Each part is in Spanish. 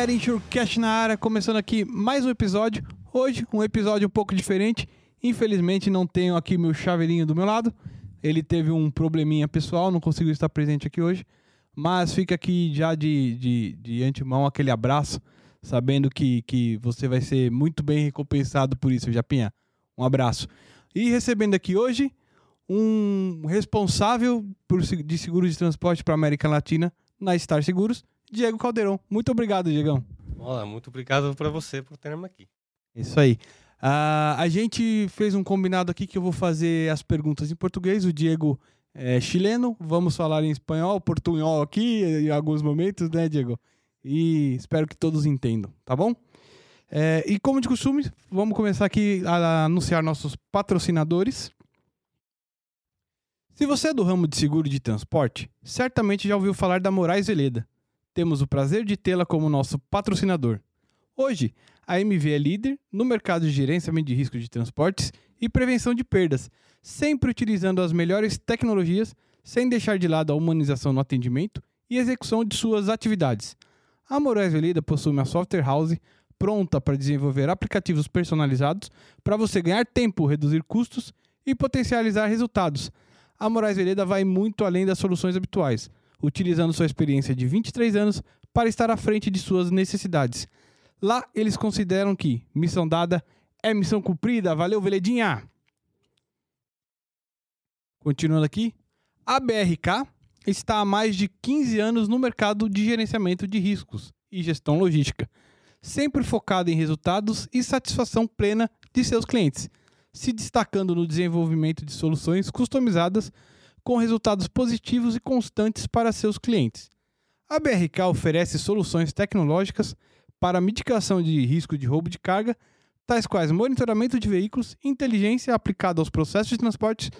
galera, Insurecast na área, começando aqui mais um episódio. Hoje, um episódio um pouco diferente. Infelizmente, não tenho aqui meu chaveirinho do meu lado. Ele teve um probleminha pessoal, não conseguiu estar presente aqui hoje. Mas fica aqui já de, de, de antemão aquele abraço, sabendo que, que você vai ser muito bem recompensado por isso, Japinha. Um abraço. E recebendo aqui hoje um responsável por, de seguros de transporte para a América Latina na Star Seguros, Diego Caldeirão. Muito obrigado, Diegão. Olá, muito obrigado para você por ter-me aqui. Isso aí. Uh, a gente fez um combinado aqui que eu vou fazer as perguntas em português. O Diego é chileno, vamos falar em espanhol, portunhol aqui em alguns momentos, né, Diego? E espero que todos entendam, tá bom? É, e como de costume, vamos começar aqui a anunciar nossos patrocinadores. Se você é do ramo de seguro de transporte, certamente já ouviu falar da Moraes Veleda. Temos o prazer de tê-la como nosso patrocinador. Hoje, a MV é líder no mercado de gerenciamento de risco de transportes e prevenção de perdas, sempre utilizando as melhores tecnologias, sem deixar de lado a humanização no atendimento e execução de suas atividades. A Moraes Veleda possui uma software house pronta para desenvolver aplicativos personalizados para você ganhar tempo, reduzir custos e potencializar resultados. A Moraes Veleda vai muito além das soluções habituais utilizando sua experiência de 23 anos para estar à frente de suas necessidades. Lá, eles consideram que missão dada é missão cumprida. Valeu, Veledinha! Continuando aqui, a BRK está há mais de 15 anos no mercado de gerenciamento de riscos e gestão logística, sempre focada em resultados e satisfação plena de seus clientes, se destacando no desenvolvimento de soluções customizadas com resultados positivos e constantes para seus clientes. A BRK oferece soluções tecnológicas para mitigação de risco de roubo de carga, tais quais monitoramento de veículos, inteligência aplicada aos processos de transporte,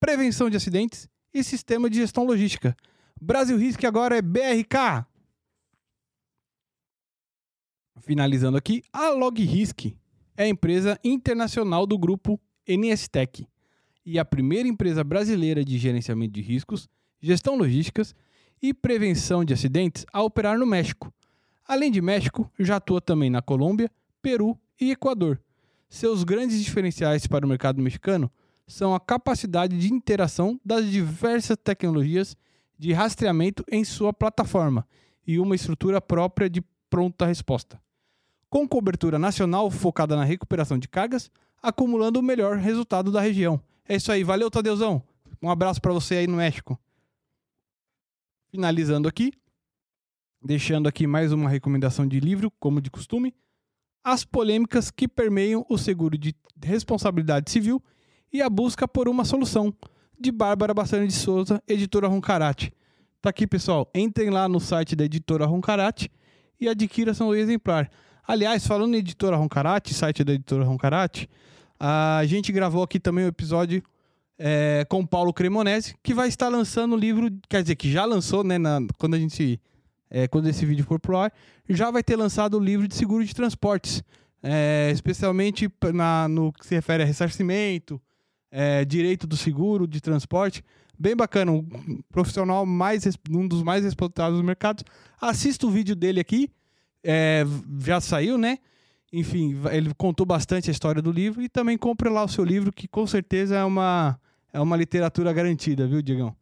prevenção de acidentes e sistema de gestão logística. Brasil Risk agora é BRK. Finalizando aqui, a LogRisk é a empresa internacional do grupo NSTech e a primeira empresa brasileira de gerenciamento de riscos, gestão logísticas e prevenção de acidentes a operar no México. Além de México, já atua também na Colômbia, Peru e Equador. Seus grandes diferenciais para o mercado mexicano são a capacidade de interação das diversas tecnologias de rastreamento em sua plataforma e uma estrutura própria de pronta resposta. Com cobertura nacional focada na recuperação de cargas, acumulando o melhor resultado da região é isso aí. Valeu, Tadeuzão. Um abraço para você aí no México. Finalizando aqui, deixando aqui mais uma recomendação de livro, como de costume. As polêmicas que permeiam o seguro de responsabilidade civil e a busca por uma solução, de Bárbara Bassani de Souza, editora Roncarate. Tá aqui, pessoal. Entrem lá no site da editora Roncarate e adquira seu exemplar. Aliás, falando em editora Roncarate, site da editora Roncarate, a gente gravou aqui também um episódio é, com o Paulo Cremonese, que vai estar lançando o livro, quer dizer, que já lançou, né, na, quando a gente, é, quando esse vídeo for pro ar, já vai ter lançado o livro de seguro de transportes, é, especialmente na, no que se refere a ressarcimento, é, direito do seguro de transporte, bem bacana, um profissional mais, um dos mais respeitados do mercado. Assista o vídeo dele aqui, é, já saiu, né? Enfim, ele contou bastante a história do livro e também compre lá o seu livro, que com certeza é uma, é uma literatura garantida, viu, Diegão?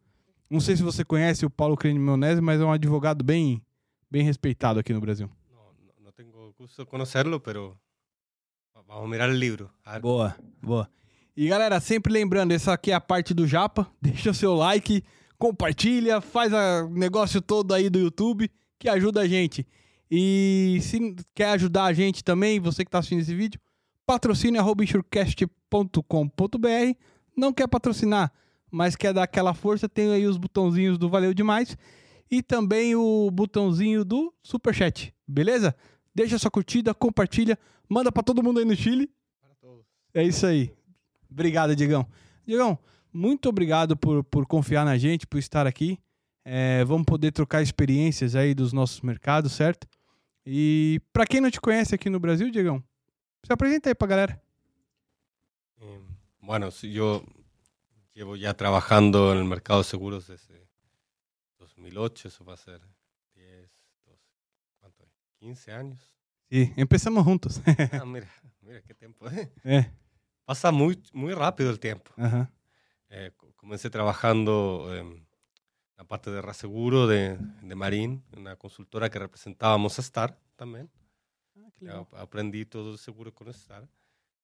Não sei se você conhece o Paulo Cremonese, mas é um advogado bem, bem respeitado aqui no Brasil. Não, não tenho curso de conhecê-lo, mas vamos mirar o livro. Boa, boa. E galera, sempre lembrando, essa aqui é a parte do Japa. Deixa o seu like, compartilha, faz o negócio todo aí do YouTube, que ajuda a gente. E se quer ajudar a gente também, você que está assistindo esse vídeo, patrocine patrocine.com.br. Não quer patrocinar, mas quer dar aquela força, tem aí os botãozinhos do Valeu Demais e também o botãozinho do Superchat, beleza? Deixa sua curtida, compartilha, manda para todo mundo aí no Chile. É isso aí. Obrigado, Diegão. Diegão, muito obrigado por, por confiar na gente, por estar aqui. É, vamos poder trocar experiências aí dos nossos mercados, certo? E para quem não te conhece aqui no Brasil, Diegão, se apresenta aí para a galera. Eh, bueno, eu llevo já trabalhando no mercado de seguros desde 2008, isso vai ser 10, 12, quanto é? 15 anos. Sim, começamos juntos. ah, mira, mira que tempo. É. ¿eh? Eh. Passa muito, muito rápido o tempo. Uh -huh. eh, comecei trabalhando eh, la parte de reaseguro de, de Marín, una consultora que representábamos a Star también. Ah, ap- Aprendí todo de seguro con Star.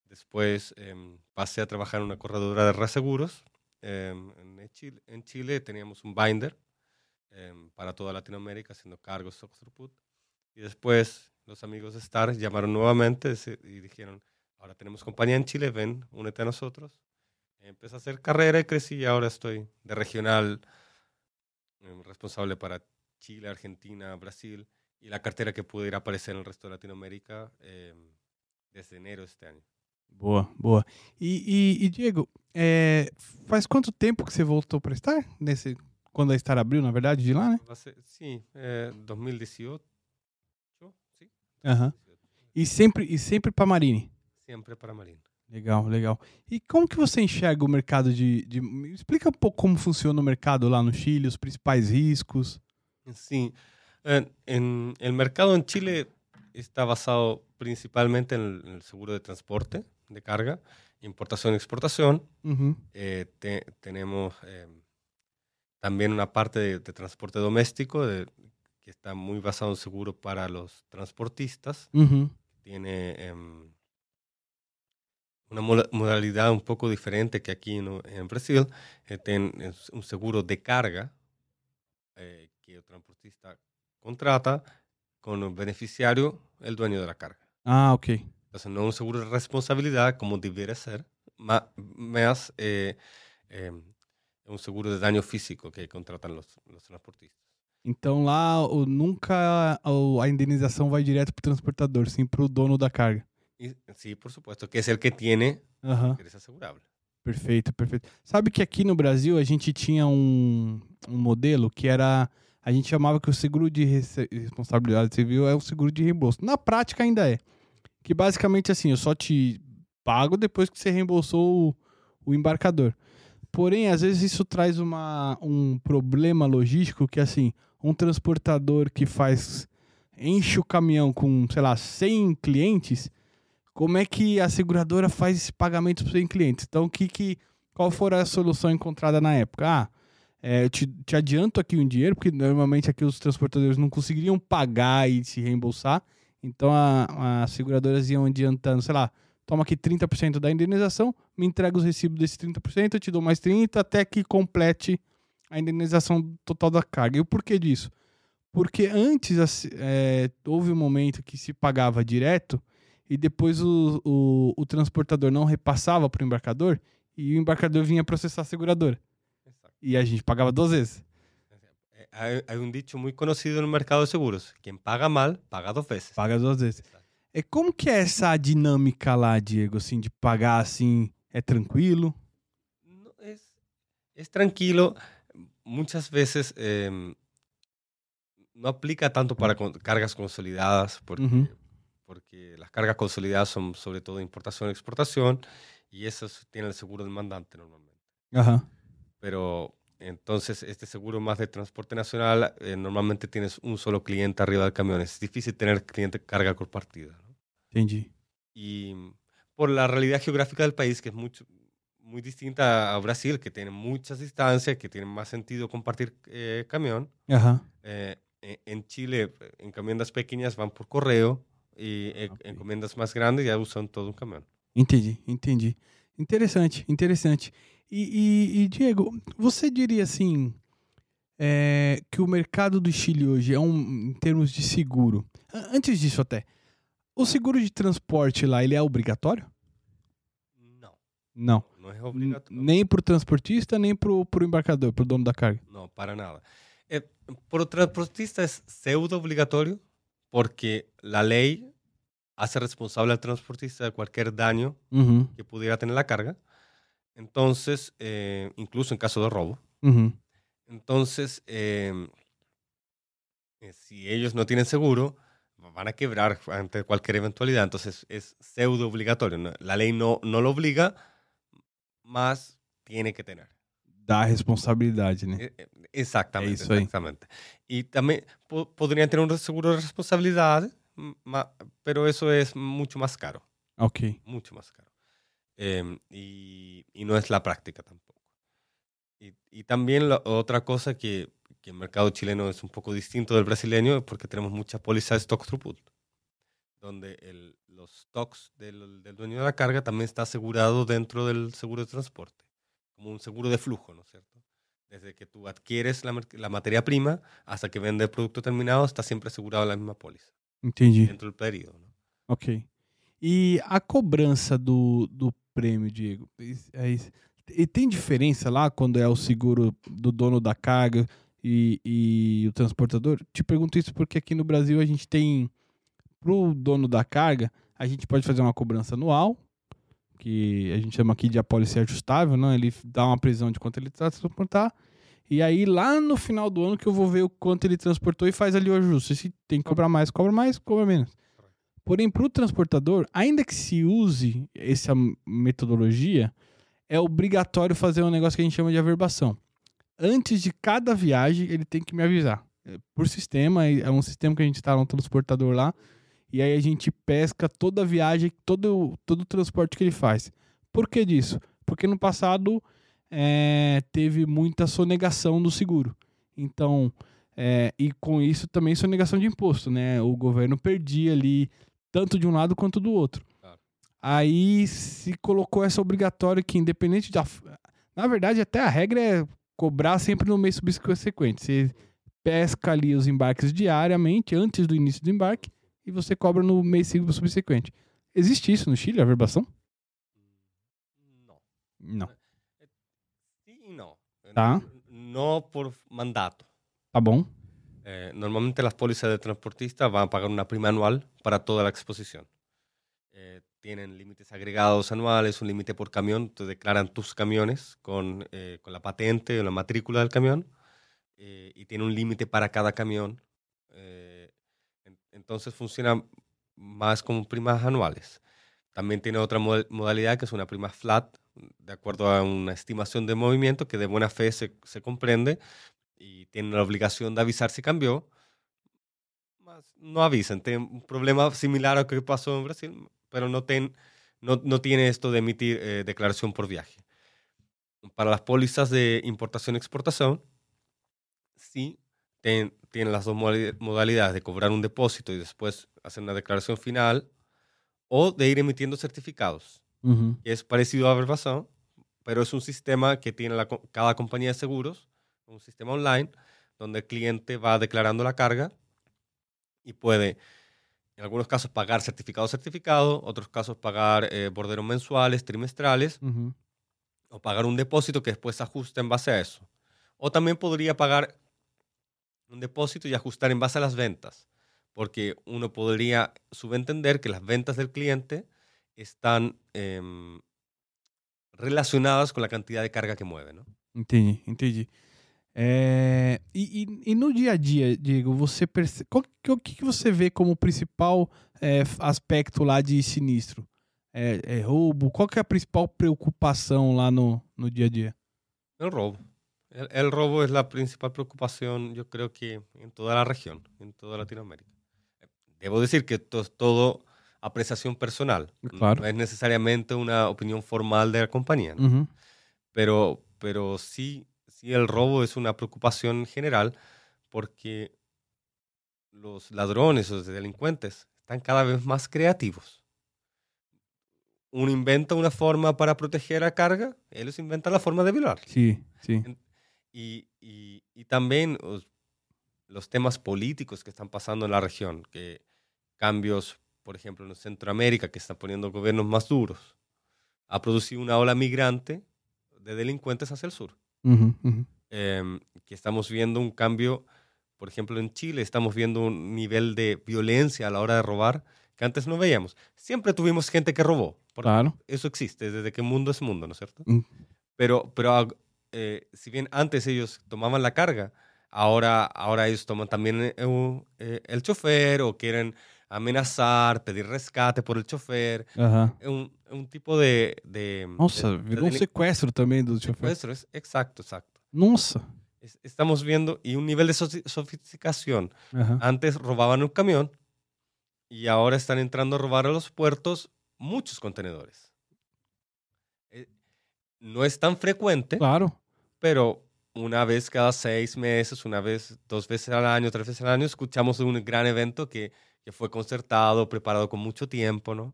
Después em, pasé a trabajar en una corredora de reaseguros. Em, en, Chile, en Chile teníamos un binder em, para toda Latinoamérica haciendo cargos Oxford Y después los amigos de Star llamaron nuevamente y dijeron, ahora tenemos compañía en Chile, ven, únete a nosotros. Empecé a hacer carrera y crecí y ahora estoy de regional responsable para Chile, Argentina, Brasil y la cartera que pudiera aparecer en el resto de Latinoamérica em, desde enero de este año. Boa, boa. E, e- e, Diego, é, faz quanto tempo que você voltou para estar? Nesse, quando a Star abriu, na verdade, de lá, né? Ser- sí, eh, 2018. Sí, Aham. E sempre, e sempre para Marine. siempre para Marín. Legal, legal. E como que você enxerga o mercado de, de... Explica um pouco como funciona o mercado lá no Chile, os principais riscos. Sí, eh, en, el mercado en Chile está basado principalmente el seguro de transporte de carga, importación y exportación. Uhum. Eh, te- tenemos eh, también una parte de, de transporte doméstico de- que está muy basado en seguro para los transportistas. Uhum. Tiene em, una moda- modalidad un poco diferente que aquí en Brasil. Ten- es un seguro de carga eh, que el transportista contrata con el beneficiario, el dueño de la carga. Ah, ok. Entonces, no es un seguro de responsabilidad como debiera ser, más eh, eh, un seguro de daño físico que contratan los, transportistas. Então lá o, nunca o- a indenização vai direto para o transportador, sim para o dono da carga. Y sí, por supuesto, que es el que tiene Aham. que es asegurable. Perfeito, perfeito. Sabe que aqui no Brasil a gente tinha um, um modelo que era. A gente chamava que o seguro de responsabilidade civil é o seguro de reembolso. Na prática ainda é. Que basicamente assim, eu só te pago depois que você reembolsou o, o embarcador. Porém, às vezes isso traz uma, um problema logístico que assim, um transportador que faz. enche o caminhão com, sei lá, 100 clientes como é que a seguradora faz esse pagamento para os seus clientes. Então, que, que, qual for a solução encontrada na época? Ah, é, eu te, te adianto aqui um dinheiro, porque normalmente aqui os transportadores não conseguiriam pagar e se reembolsar. Então, as seguradoras iam adiantando, sei lá, toma aqui 30% da indenização, me entrega os recibos desse 30%, eu te dou mais 30% até que complete a indenização total da carga. E o porquê disso? Porque antes assim, é, houve um momento que se pagava direto e depois o, o, o transportador não repassava para o embarcador e o embarcador vinha processar a seguradora. Exacto. E a gente pagava duas vezes. Un dicho muy conocido en el mercado de seguros, quien paga mal, paga dos veces. Paga duas vezes. Exacto. É como que é essa dinâmica lá, Diego, assim, de pagar assim, é tranquilo? No, es, es tranquilo. Muchas veces em, no aplica tanto para cargas consolidadas, porque, Ujú. Porque las cargas consolidadas son sobre todo importación y exportación, y esas tienen el seguro demandante normalmente. Aham. Pero entonces este seguro más de transporte nacional, eh, normalmente tienes un solo cliente arriba del camión. Es difícil tener cliente carga compartida. ¿no? Y por la realidad geográfica del país, que es mucho, muy distinta a Brasil, que tiene muchas distancias, que tiene más sentido compartir eh, camión. Aham. eh, en- en Chile, eh, encomiendas pequeñas van por correo y eh, Ok. encomiendas más grandes ya usan todo un camión. Entendi, entendi. Interessante, interessante. E, e- e, Diego, você diria assim é, que o mercado do Chile hoje é um em termos de seguro. Antes disso até, o seguro de transporte lá ele é obrigatório? No, Não. no es N- obligatorio. Nem pro transportista, nem pro, pro embarcador, pro dono da carga. No, para nada. Eh, por el transportista es pseudo obligatorio porque la ley hace responsable al transportista de cualquier daño Uhum, que pudiera tener la carga. Entonces, eh, incluso en caso de robo. uhum. Entonces, eh, eh, si ellos no tienen seguro, van a quebrar ante cualquier eventualidad. Entonces, es pseudo obligatorio. ¿no? La ley no, no lo obliga, más tiene que tener. Dá responsabilidade, né? Eh, eh, Exactamente. eso ahí. exactamente. Y también po- podrían tener un seguro de responsabilidad, m- ma- pero eso es mucho más caro, Ok. mucho más caro. Em, y, y no es la práctica tampoco. Y, y también la otra cosa que, que el mercado chileno es un poco distinto del brasileño es porque tenemos mucha póliza de stock throughput, donde el- los stocks del, del dueño de la carga también está asegurado dentro del seguro de transporte, como un seguro de flujo, ¿no es cierto? Desde que tú adquieres la, la materia prima hasta que vende el producto terminado, está siempre asegurado la misma póliza, Entendi. dentro del período. Ok. E a cobrança do, do prêmio, Diego? é isso. E tem diferença lá quando é o seguro do dono da carga e, e o transportador? Te pergunto isso porque aqui no Brasil a gente tem, pro dono da carga, a gente pode fazer uma cobrança anual, que a gente chama aqui de apólice ajustável, né? Ele dá uma previsão de quanto ele está transportar. E aí, lá no final do ano, que eu vou ver o quanto ele transportou e faz ali o ajuste. Se tem que cobrar mais, cobra mais, cobra menos. Porém, para o transportador, ainda que se use essa metodologia, é obrigatório fazer um negócio que a gente chama de averbação. Antes de cada viagem, ele tem que me avisar. É, Por sistema, é um sistema que a gente instala um transportador lá, e aí a gente pesca toda a viagem, todo, todo o transporte que ele faz. Por que disso? Porque no passado é, teve muita sonegação do seguro. Então, é, e com isso também sonegação de imposto, né? O governo perdia ali tanto de um lado quanto do outro. Claro. Aí se colocou essa obrigatória que independente da... Na verdade, até a regra é cobrar sempre no mês subsequente. Você pesca ali os embarques diariamente, antes do início do embarque, e você cobra no mês subsequente. Existe isso no Chile, a verbação? No. Não. Sí y no. Ah. No por mandato. Tá bom. Eh, normalmente las pólizas de transportista a pagar una prima anual para toda la exposición. Eh, tienen límites agregados anuales, un límite por camión, te declaran tus camiones con, eh, con la patente o la matrícula del camión eh, y tiene un límite para cada camión. Eh, entonces funciona más como primas anuales. También tiene otra mo- modalidad que es una prima flat, de acuerdo a una estimación de movimiento que de buena fe se, comprende y tienen la obligación de avisar si cambió. No avisan, tienen un problema similar a lo que pasó en Brasil, pero no tiene esto de emitir eh, declaración por viaje. Para las pólizas de importación-exportación, sí ten- tienen las dos modali- modalidades de cobrar un depósito y después hacer una declaración final o de ir emitiendo certificados es parecido a Verbação, pero es un sistema que tiene la cada compañía de seguros, un sistema online, donde el cliente va declarando la carga y puede, en algunos casos, pagar certificado certificado, otros casos pagar eh, borderos mensuales, trimestrales, o pagar un depósito que después se ajusta en base a eso. O también podría pagar un depósito y ajustar en base a las ventas, porque uno podría subentender que las ventas del cliente están em, relacionadas con la cantidad de carga que mueve, ¿no? Entendi, entendi. É, e, e- e no dia a dia, Diego, você percebe. Qual, que- o que, que você vê como principal é, aspecto lá de sinistro? É, é roubo? Qual que é a principal preocupação lá no, no dia a dia? El robo. El, el robo es la principal preocupación, yo creo que en toda la región, en toda Latinoamérica. Debo decir que esto es todo apreciación personal. Claro. No es necesariamente una opinión formal de la compañía, pero, pero sí, sí el robo es una preocupación general porque los ladrones o los delincuentes están cada vez más creativos. Uno inventa una forma para proteger la carga, ellos inventan la forma de violar. Sim, sim. Y, y- y también os- los temas políticos que están pasando en la región, que cambios, por ejemplo, en Centroamérica, que están poniendo gobiernos más duros, ha producido una ola migrante de delincuentes hacia el sur. Uhum, uhum. Em, que estamos viendo un cambio, por ejemplo, en Chile estamos viendo un nivel de violencia a la hora de robar que antes no veíamos. Siempre tuvimos gente que robó, Claro. eso existe desde que mundo es mundo, ¿no es cierto? Pero, pero eh, si bien antes ellos tomaban la carga, ahora, ahora ellos toman también eh, eh, el chofer o quieren amenazar, pedir rescate por el chofer. Un, un tipo de... de Nossa, de- de virou um delin- sequestro também do chofer. secuestro, es- exacto, exacto. Nossa. Es- Estamos viendo y un nivel de. Aham. Antes robaban un camión y ahora están entrando a robar a los puertos muchos contenedores. Eh, no es tan frecuente, Claro. Pero una vez cada seis meses, una vez, dos veces al año, tres veces al año, escuchamos un gran evento que, que fue concertado, preparado con mucho tiempo, ¿no?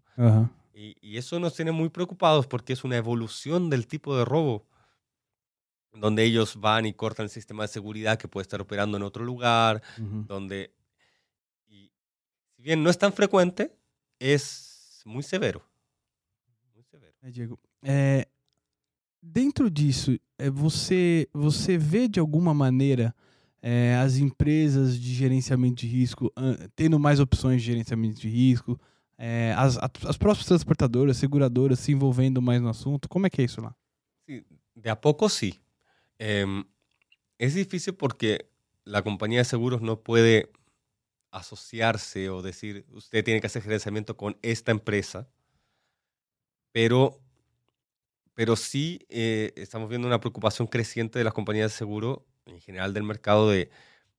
Y, y eso nos tiene muy preocupados porque es una evolución del tipo de robo, donde ellos van y cortan el sistema de seguridad que puede estar operando en otro lugar, Uhum. donde, y si bien no es tan frecuente, es muy severo. Muy severo. É, dentro disso, é, você, você vê de alguma maneira é, as empresas de gerenciamento de risco tendo mais opções de gerenciamento de risco, é, as, a- as próprias transportadoras, seguradoras se envolvendo mais no assunto? Como é que é isso lá? De a poco sí. Em, es difícil porque la compañía de seguros no puede asociarse o decir, usted tiene que hacer gerenciamiento con esta empresa, pero, pero sí eh, estamos viendo una preocupación creciente de las compañías de seguro, en general del mercado, de,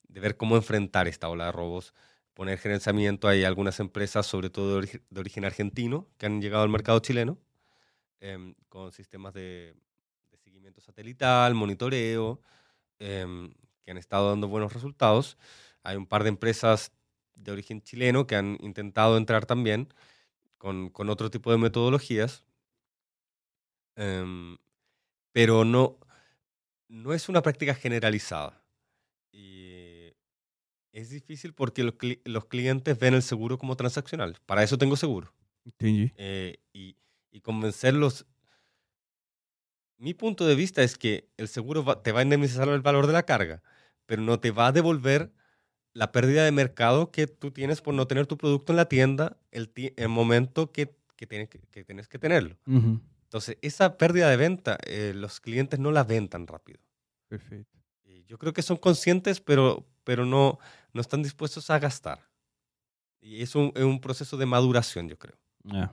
de ver cómo enfrentar esta ola de robos, poner gerenciamiento. Hay algunas empresas, sobre todo de, ori- de origen argentino, que han llegado al mercado chileno em, con sistemas de, de seguimiento satelital, monitoreo, em, que han estado dando buenos resultados. Hay un par de empresas de origen chileno que han intentado entrar también con, con otro tipo de metodologías, em, pero no, no es una práctica generalizada. Y es difícil porque los, cli- los clientes ven el seguro como transaccional. Para eso tengo seguro eh, y, y convencerlos. Mi punto de vista es que el seguro va- te va a indemnizar el valor de la carga, pero no te va a devolver la pérdida de mercado que tú tienes por no tener tu producto en la tienda el, el momento que, que, tienes que, que tienes que tenerlo. Uhum. Entonces, esa pérdida de venta, eh, los clientes no la ven tan rápido. Perfeito. Y yo creo que son conscientes, pero, pero no, no están dispuestos a gastar. Y es un, es un proceso de maduración, yo creo. É.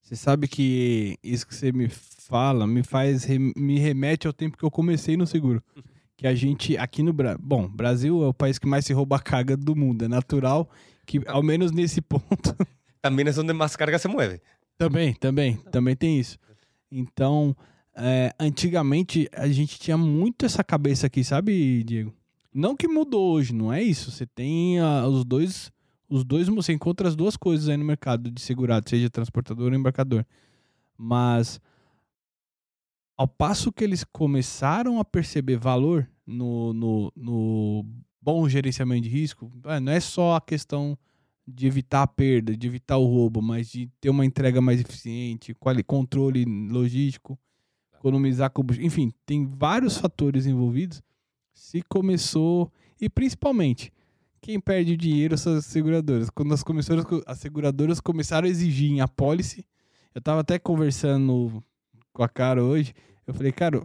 Você sabe que isso que você me fala me faz me remete ao tempo que eu comecei no seguro. Que a gente aqui no Brasil, bom, Brasil é o país que mais se rouba carga do mundo, é natural que ao menos nesse ponto También es donde más carga se mueve. também, também, também tem isso. Então, é, antigamente a gente tinha muito essa cabeça aqui, sabe, Diego? Não que mudou hoje, não é isso. Você tem ah, os dois, os dois, você encontra as duas coisas aí no mercado de segurado, seja transportador ou embarcador. Mas ao passo que eles começaram a perceber valor no, no, no bom gerenciamento de risco, ah, não é só a questão de evitar a perda, de evitar o roubo, mas de ter uma entrega mais eficiente, controle logístico, economizar combustível, enfim, tem vários fatores envolvidos. Se começou e principalmente quem perde o dinheiro são as seguradoras. Quando as, as seguradoras começaram a exigir em apólice, eu tava até conversando com a cara hoje, eu falei, cara,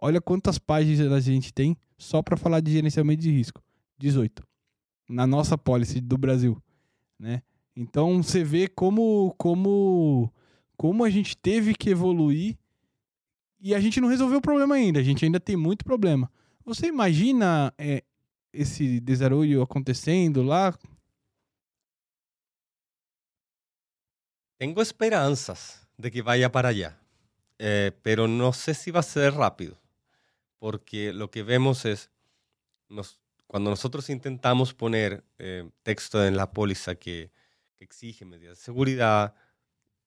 olha quantas páginas a gente tem só para falar de gerenciamento de risco. 18. Na nossa apólice do Brasil, né? Então você vê como como como a gente teve que evoluir e a gente não resolveu o problema ainda. A gente ainda tem muito problema. Você imagina é, esse desarrollo acontecendo lá? Tengo esperanzas de que vaya para allá, eh, pero no sé si va a ser rápido, porque lo que vemos es, nos- cuando nosotros intentamos poner eh, texto en la póliza que, que exige medidas de seguridad,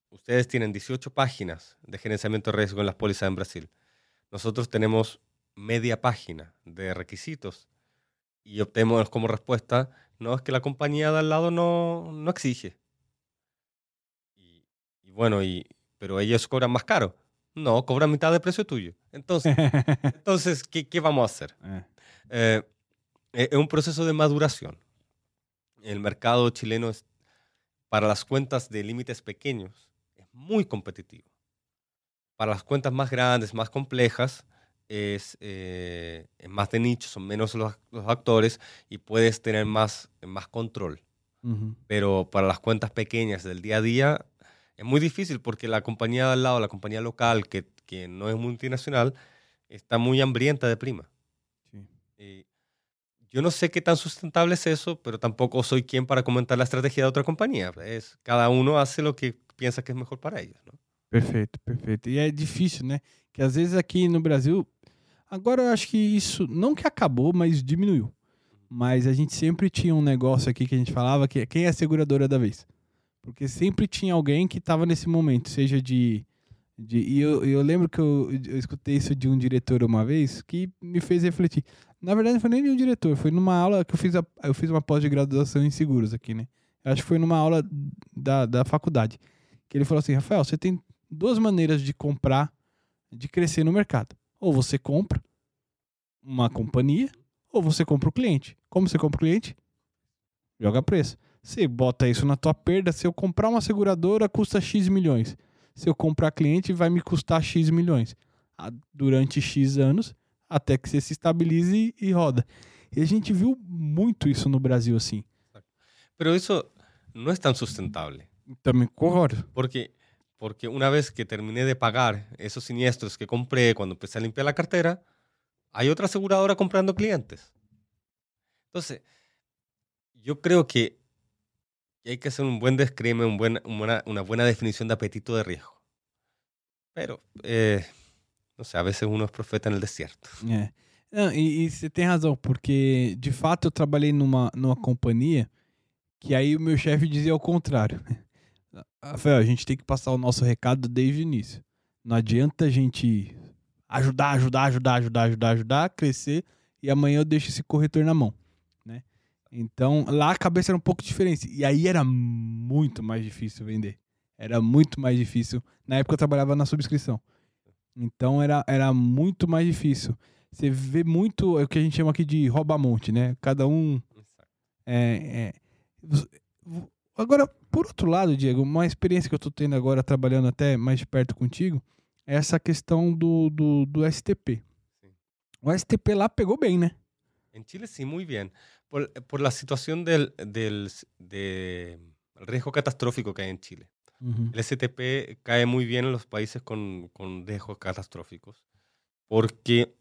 ustedes tienen 18 páginas de gerenciamiento de riesgo en las pólizas en Brasil. Nosotros tenemos media página de requisitos y obtenemos como respuesta, no es que la compañía de al lado no, no exige. Y, y bueno, y, pero ellos cobran más caro. No, cobran mitad de precio tuyo. Entonces, entonces ¿qué, qué vamos a hacer? É. Eh, es es un proceso de maduración. El mercado chileno es, para las cuentas de límites pequeños es muy competitivo. Para las cuentas más grandes, más complejas, es, eh, es más de nicho, son menos los, los actores y puedes tener más, más control. Pero para las cuentas pequeñas del día a día es muy difícil porque la compañía de al lado, la compañía local, que, que no es multinacional, está muy hambrienta de prima. Eh, yo no sé qué tan sustentable es eso, pero tampoco soy quien para comentar la estrategia de otra compañía. Es, cada uno hace lo que piensa que es mejor para ellos. ¿no? Perfeito, perfeito. E é difícil, né? Que às vezes aqui no Brasil, agora eu acho que isso, não que acabou, mas diminuiu. Mas a gente sempre tinha um negócio aqui que a gente falava que é quem é a seguradora da vez. Porque sempre tinha alguém que estava nesse momento, seja de. de e eu, eu lembro que eu, eu escutei isso de um diretor uma vez que me fez refletir. Na verdade, não foi nem de um diretor, foi numa aula que eu fiz, a, eu fiz uma pós-graduação em seguros aqui, né? Acho que foi numa aula da, da faculdade. Que ele falou assim: Rafael, você tem duas maneiras de comprar, de crescer no mercado. Ou você compra uma companhia, ou você compra o cliente. Como você compra o cliente? Joga preço. Você bota isso na tua perda. Se eu comprar uma seguradora, custa X milhões. Se eu comprar cliente, vai me custar X milhões. Durante X anos, até que você se estabilize e roda. E a gente viu muito isso no Brasil assim. Pero isso não é tão sustentável. Também concordo. Porque, porque una vez que terminé de pagar esos siniestros que compré cuando empecé a limpiar la cartera, hay otra aseguradora comprando clientes. Entonces, yo creo que hay que hacer un buen descrime, un buen, una, una, buena definición de apetito de riesgo. Pero, eh, não sei, às vezes uno é profeta no deserto. É. Não, e, e, você tem razão, porque de fato eu trabalhei numa, numa companhia que aí o meu chefe dizia o contrário. Rafael, a gente tem que passar o nosso recado desde o início. Não adianta a gente ajudar, ajudar, ajudar, ajudar, ajudar, ajudar, crescer e amanhã eu deixo esse corretor na mão, né? Então, lá a cabeça era um pouco diferente. E aí era muito mais difícil vender. Era muito mais difícil. Na época eu trabalhava na subscrição. Então era, era muito mais difícil. Você vê muito é o que a gente chama aqui de rouba-monte, né? Cada um. É, é... Agora, por outro lado, Diego, uma experiência que eu estou tendo agora, trabalhando até mais de perto contigo, é essa questão do, do, do STP. Sim. O STP lá pegou bem, né? Em Chile, sim, muito bem. Por, por la situação del, del de riesgo catastrófico que há em Chile. El STP cae muy bien en los países con, con riesgos catastróficos, porque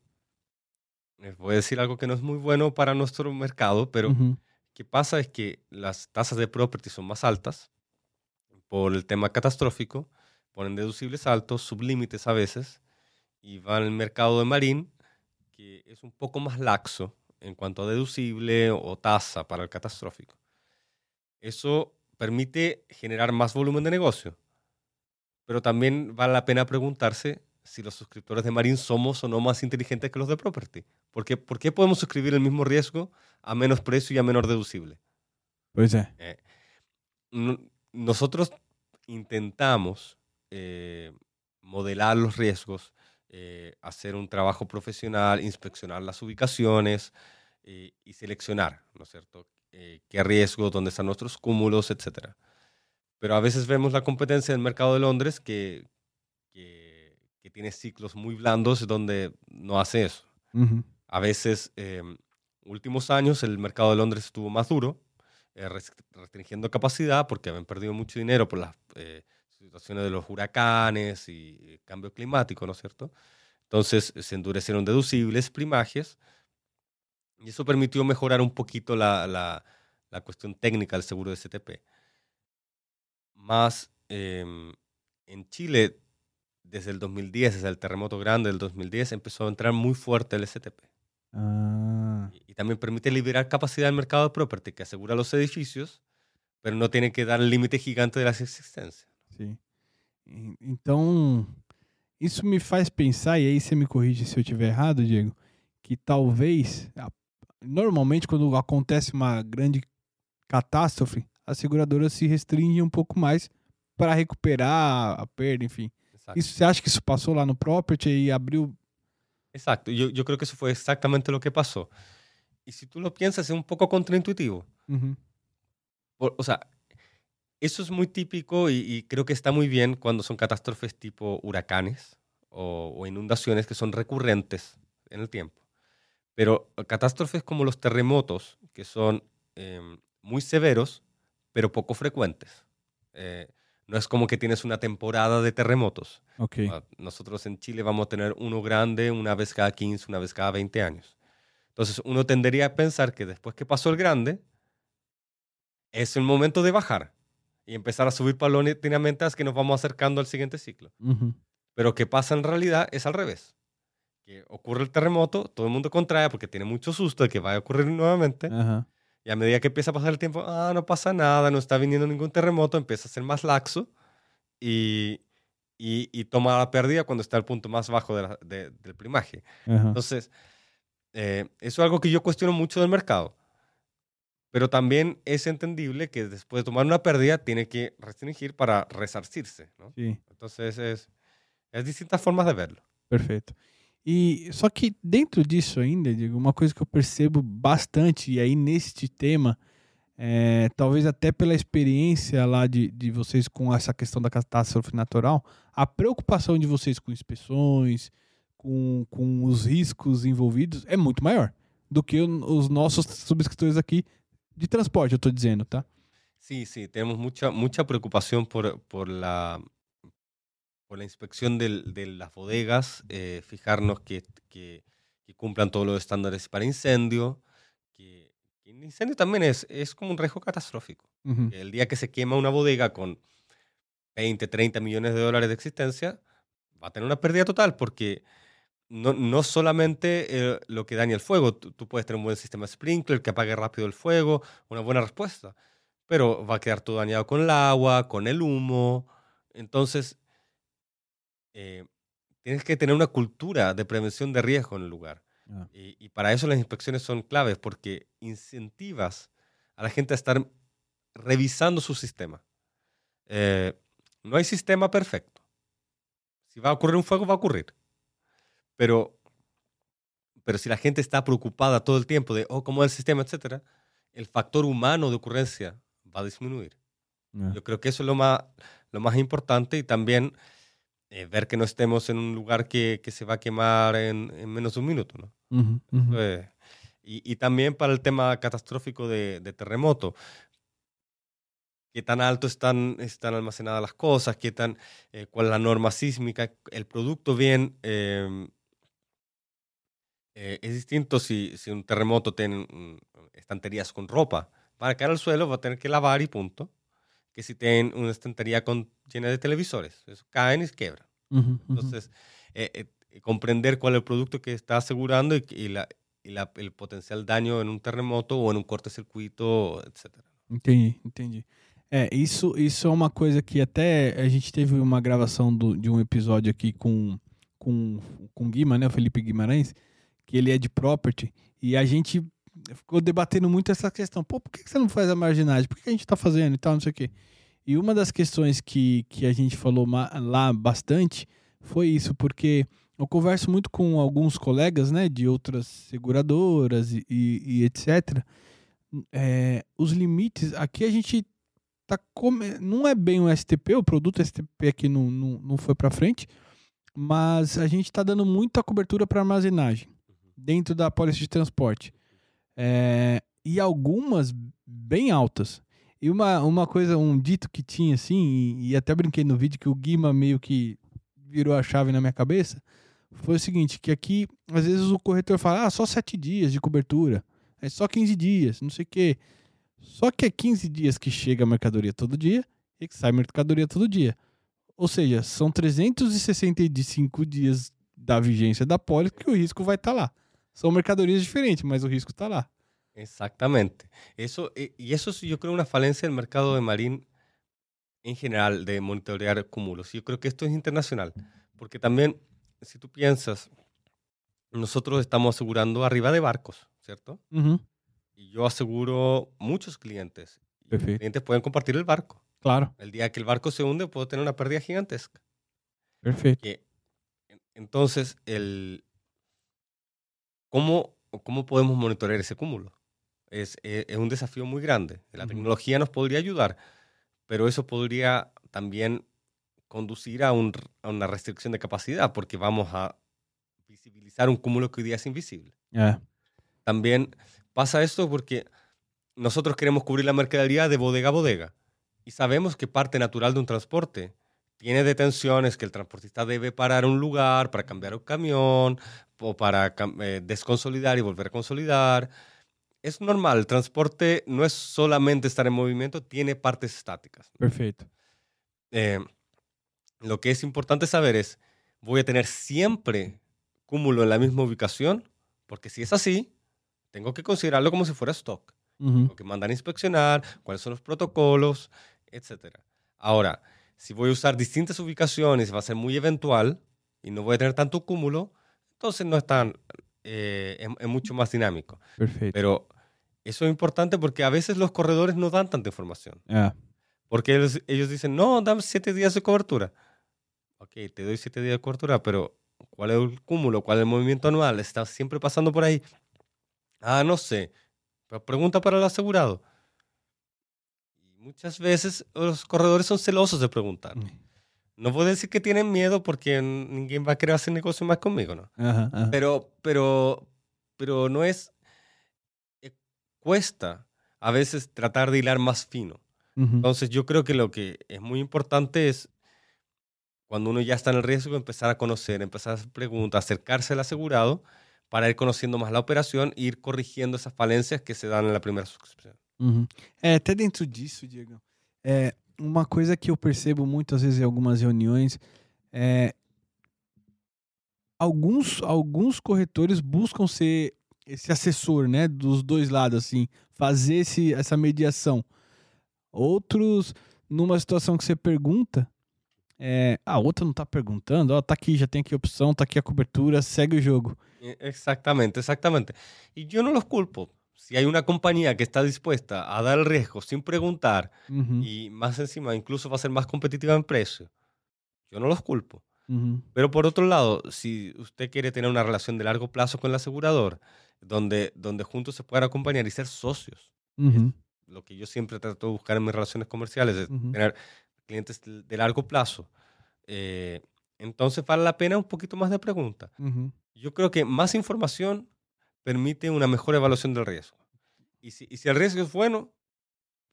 les voy a decir algo que no es muy bueno para nuestro mercado, pero uh que pasa es que las tasas de property son más altas por el tema catastrófico, ponen deducibles altos, sublímites a veces, y va al mercado de marín, que es un poco más laxo en cuanto a deducible o tasa para el catastrófico. Eso permite generar más volumen de negocio. Pero también vale la pena preguntarse si los suscriptores de Marín somos o no más inteligentes que los de Property. ¿Por qué, ¿Por qué podemos suscribir el mismo riesgo a menos precio y a menor deducible? Pues eh, nosotros intentamos eh, modelar los riesgos, eh, hacer un trabajo profesional, inspeccionar las ubicaciones y seleccionar, ¿no es cierto? Eh, qué riesgo, dónde están nuestros cúmulos, etc. Pero a veces vemos la competencia del mercado de Londres que, que, que tiene ciclos muy blandos donde no hace eso. Uh -huh. A veces, eh, últimos años, el mercado de Londres estuvo más duro, eh, restringiendo capacidad porque habían perdido mucho dinero por las eh, situaciones de los huracanes y cambio climático, ¿no es cierto? Entonces se endurecieron deducibles, primajes, y eso permitió mejorar un poquito la, la, la cuestión técnica del seguro de STP. Más eh, en Chile, desde el 2010, desde el terremoto grande del 2010, empezó a entrar muy fuerte el STP. Ah. Y, y, también permite liberar capacidad del mercado de property, que asegura los edificios, pero no tiene que dar el límite gigante de las existencias. Sim. Então, isso me faz pensar, e aí você me corrige se eu estiver errado, Diego, que talvez normalmente quando acontece uma grande catástrofe, as seguradoras se restringem um pouco mais para recuperar a perda, enfim. Exacto. Isso, você acha que isso passou lá no property e abriu? Exacto, yo, yo creo que eso fue exactamente lo que pasó. Y si tú lo piensas, es un poco contraintuitivo. Uh -huh. Por, o sea, eso es muy típico y, y, creo que está muy bien cuando son catástrofes tipo huracanes o, o inundaciones que son recurrentes en el tiempo. Pero catástrofes como los terremotos, que son eh, muy severos, pero poco frecuentes. Eh, no es como que tienes una temporada de terremotos. Okay. Uh, nosotros en Chile vamos a tener uno grande una vez cada 15, una vez cada 20 años. Entonces uno tendería a pensar que después que pasó el grande, es el momento de bajar y empezar a subir paulatinamente hasta que nos vamos acercando al siguiente ciclo. Uhum. Pero que pasa en realidad es al revés. Que ocurre el terremoto, todo el mundo contrae porque tiene mucho susto de que vaya a ocurrir nuevamente. Aham. Y a medida que empieza a pasar el tiempo, ah, no pasa nada, no está viniendo ningún terremoto, empieza a ser más laxo y, y, y toma la pérdida cuando está al punto más bajo de la- de- del primaje. Aham. Entonces, eh, eso es algo que yo cuestiono mucho del mercado. Pero también es entendible que después de tomar una pérdida tiene que restringir para resarcirse. ¿no? Sim. Entonces, es, es distintas formas de verlo. Perfeito. E só que dentro disso ainda, uma coisa que eu percebo bastante, e aí neste tema, é, talvez até pela experiência lá de, de vocês com essa questão da catástrofe natural, a preocupação de vocês com inspeções, com, com os riscos envolvidos é muito maior do que os nossos subscritores aqui de transporte, eu tô dizendo, tá? Sí, sí, tenemos mucha, mucha preocupación por, por, por la inspección del- de las bodegas, eh, fijarnos que, que, que cumplan todos los estándares para incendio, que, que el incendio también es, es como un riesgo catastrófico. Uhum. que el día que se quema una bodega con 20, 30 millones de dólares de existencia, va a tener una pérdida total porque no, no solamente eh, lo que daña el fuego, tú, tú puedes tener un buen sistema sprinkler que apague rápido el fuego, una buena respuesta, pero va a quedar todo dañado con el agua, con el humo. Entonces, eh, tienes que tener una cultura de prevención de riesgo en el lugar. Ah. Y, y para eso las inspecciones son claves porque incentivas a la gente a estar revisando su sistema. Eh, no hay sistema perfecto. Si va a ocurrir un fuego, va a ocurrir. Pero, pero si la gente está preocupada todo el tiempo de, oh, cómo es el sistema, etcétera, el factor humano de ocurrencia va a disminuir. É. Yo creo que eso es lo más, lo más importante y también eh, ver que no estemos en un lugar que, que se va a quemar en, en menos de un minuto. ¿no? Eh, y, y también para el tema catastrófico de, de terremoto. ¿Qué tan alto están, están almacenadas las cosas? ¿Qué tan, eh, ¿Cuál es la norma sísmica? El producto bien... eh, eh, es distinto si, si un terremoto tiene mm, estanterías con ropa. Para caer al suelo va a tener que lavar y punto. Que si tienen una estantería con, llena de televisores. Eso caen y se quebran. Uhum, uhum. Entonces, eh, eh, comprender cuál es el producto que está asegurando y, y la, y la- el potencial daño en un terremoto o en un cortocircuito, etc. Entendi, entendi. É, isso, isso é uma coisa que até a gente teve uma gravação do- de um episódio aqui com, com, com o Guima, né? O Felipe Guimarães, que ele é de property, e a gente ficou debatendo muito essa questão. Pô, por que você não faz a marginagem? Por que a gente tá fazendo e tal, não sei o quê. E uma das questões que, que a gente falou lá bastante foi isso, porque eu converso muito com alguns colegas, né, de outras seguradoras e, e- e etc. É, os limites, aqui a gente tá come... não é bem um STP, o produto STP aqui não, não, não foi para frente, mas a gente está dando muita cobertura para armazenagem dentro da pólice de transporte. É, e algumas bem altas. E uma, uma coisa, um dito que tinha assim, e, e até brinquei no vídeo que o Guima meio que virou a chave na minha cabeça, foi o seguinte, que aqui, às vezes o corretor fala, ah, só sete dias de cobertura, é só 15 dias, não sei o quê. Só que é 15 dias que chega a mercadoria todo dia e que sai mercadoria todo dia. Ou seja, são 365 dias da vigência da pólice que o risco vai estar lá. São mercadorias diferentes, mas o risco está lá. Exactamente. Eso, eh, y eso es, yo creo, una falencia del mercado de marín en general, de monitorear cúmulos. Yo creo que esto es internacional, porque también, si tú piensas, nosotros estamos asegurando arriba de barcos, ¿cierto? Y yo aseguro muchos clientes. Y los Perfecto. clientes pueden compartir el barco. claro, El día que el barco se hunde, puedo tener una pérdida gigantesca. que en- entonces el cómo cómo podemos monitorear ese cúmulo es, es, es un desafío muy grande. La tecnología nos podría ayudar pero eso podría también conducir a, un, a una restricción de capacidad porque vamos a visibilizar un cúmulo que hoy día es invisible. También pasa esto porque nosotros queremos cubrir la mercadería de bodega a bodega y sabemos que parte natural de un transporte tiene detenciones, que el transportista debe parar un lugar para cambiar un camión o para eh, desconsolidar y volver a consolidar. Es normal, el transporte no es solamente estar en movimiento, tiene partes estáticas. Perfecto. Eh, lo que es importante saber es, voy a tener siempre cúmulo en la misma ubicación, porque si es así, tengo que considerarlo como si fuera stock. Tengo que mandar a inspeccionar, cuáles son los protocolos, etc. Ahora, si voy a usar distintas ubicaciones, va a ser muy eventual y no voy a tener tanto cúmulo, entonces no es tan, eh, es, mucho más dinámico. Perfecto. Pero eso es importante porque a veces los corredores no dan tanta información. Porque ellos, ellos, dicen, no, dame siete días de cobertura. Ok, te doy siete días de cobertura, pero ¿cuál es el cúmulo? ¿Cuál es el movimiento anual? ¿Estás siempre pasando por ahí? Ah, no sé. Pero pregunta para el asegurado. Y muchas veces los corredores son celosos de preguntar. Mm. No puedo decir que tienen miedo porque ninguém va a querer hacer negocio más conmigo, ¿no? Pero, pero, pero no es... Cuesta a veces tratar de hilar más fino. Entonces yo creo que lo que es muy importante es cuando uno ya está en el riesgo, empezar a conocer, empezar a hacer preguntas, acercarse al asegurado para ir conociendo más la operación e ir corrigiendo esas falencias que se dan na primeira subscrição. Uhum. É, até dentro disso, Diego, é, uma coisa que eu percebo muitas vezes em algumas reuniões é alguns, alguns corretores buscam ser esse assessor, né, dos dois lados, assim, fazer esse, essa mediação. Outros, numa situação que você pergunta, é, a outra não está perguntando, ó, tá aqui, já tem aqui a opção, tá aqui a cobertura, segue o jogo. Exactamente, exactamente. Y yo no los culpo. Si hay una compañía que está dispuesta a dar el riesgo sin preguntar uh -huh. y más encima incluso va a ser más competitiva en precio, yo no los culpo. Uh -huh. Pero por otro lado, si usted quiere tener una relación de largo plazo con el asegurador, donde, donde juntos se puedan acompañar y ser socios, uh -huh. lo que yo siempre trato de buscar en mis relaciones comerciales, es tener clientes de largo plazo, eh, entonces vale la pena un poquito más de pregunta. Yo creo que más información permite una mejor evaluación del riesgo. Y si, y si, el riesgo es bueno,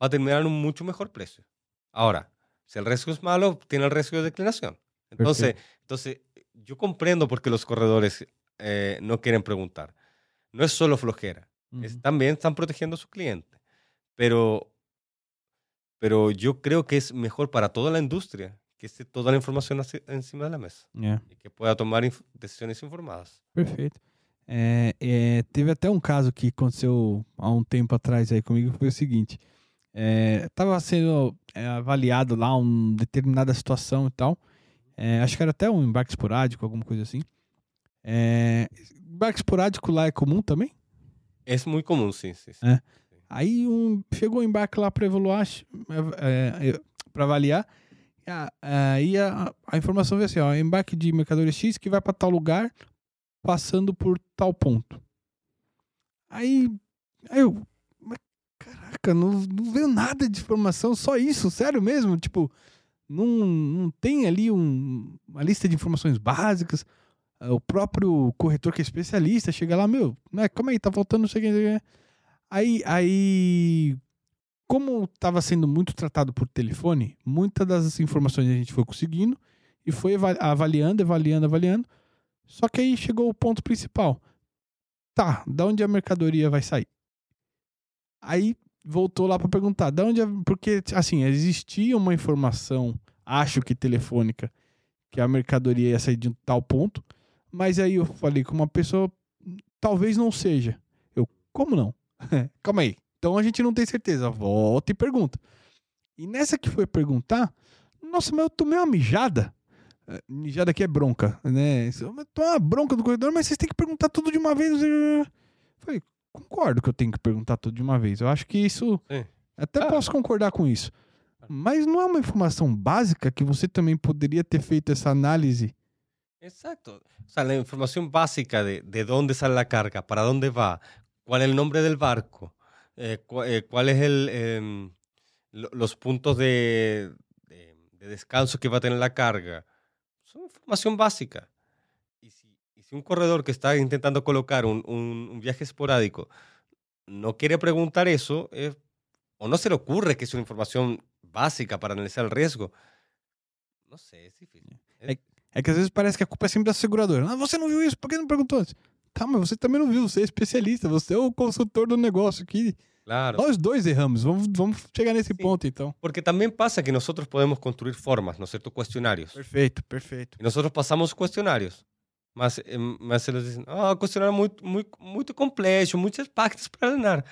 va a terminar en un mucho mejor precio. Ahora, si el riesgo es malo, tiene el riesgo de declinación. Entonces, entonces yo comprendo por qué los corredores eh, no quieren preguntar. No es solo flojera, uh -huh. es, también están protegiendo a su cliente. Pero, pero yo creo que es mejor para toda la industria que esté toda la informação encima da mesa. É. E que pueda tomar inf decisões informadas. Perfeito. É, é, teve até um caso que aconteceu há um tempo atrás aí comigo, foi o seguinte. Estava sendo é, avaliado lá uma determinada situação e tal. Acho que era até um embarque esporádico, alguma coisa assim. É, embarque esporádico lá é comum também? É muito comum, sim. sim, sim. É. Aí um, chegou o embarque lá para evaluar, para avaliar. Aí a, a, informação veio assim: ó, embarque de mercadoria X que vai para tal lugar, passando por tal ponto. Aí, aí eu, mas caraca, não, não veio nada de informação, só isso, sério mesmo? Tipo, não, não tem ali um, uma lista de informações básicas. O próprio corretor que é especialista chega lá, meu, né, calma aí, tá faltando não sei o que. Aí, aí como estava sendo muito tratado por telefone, muitas das informações a gente foi conseguindo e foi avaliando, avaliando, avaliando. Só que aí chegou o ponto principal. Tá, da onde a mercadoria vai sair? Aí voltou lá para perguntar, da onde, a... porque assim, existia uma informação, acho que telefônica, que a mercadoria ia sair de um tal ponto, mas aí eu falei com uma pessoa, talvez não seja. Eu, como não? Calma aí. Então a gente não tem certeza. Volta e pergunta. E nessa que foi perguntar, nossa, mas eu tomei uma mijada. É, mijada aqui é bronca, né? Eu tomei uma bronca do corredor, mas vocês têm que perguntar tudo de uma vez. Eu falei, concordo que eu tenho que perguntar tudo de uma vez. Eu acho que isso. Sim. Até ah. posso concordar com isso. Mas não é uma informação básica que você também poderia ter feito essa análise? Exacto. O sea, la información básica de, de dónde sale la carga, para dónde va, cuál es el nombre del barco, eh, cu eh, cuál es el, eh, los puntos de, de, de, descanso que va a tener la carga. Son información básica. Y si, y si un corredor que está intentando colocar un, un, un viaje esporádico no quiere preguntar eso, o no se le ocurre que es una información básica para analizar el riesgo, No sé, es difícil. É que às vezes parece que a culpa é sempre da seguradora. Ah, você não viu isso, por que não perguntou antes? Tá, mas você também não viu, você é especialista, você é o consultor do negócio aqui. Claro. Nós dois erramos, vamos, vamos chegar nesse Sim. ponto então. Porque también pasa que nosotros podemos construir formas, ¿no es cierto? Cuestionarios. Perfeito, perfeito. Y nosotros pasamos cuestionarios. Mas, eh, mas eles dicen, ah, cuestionario muy, muy, muy complejo, muchas páginas para llenar.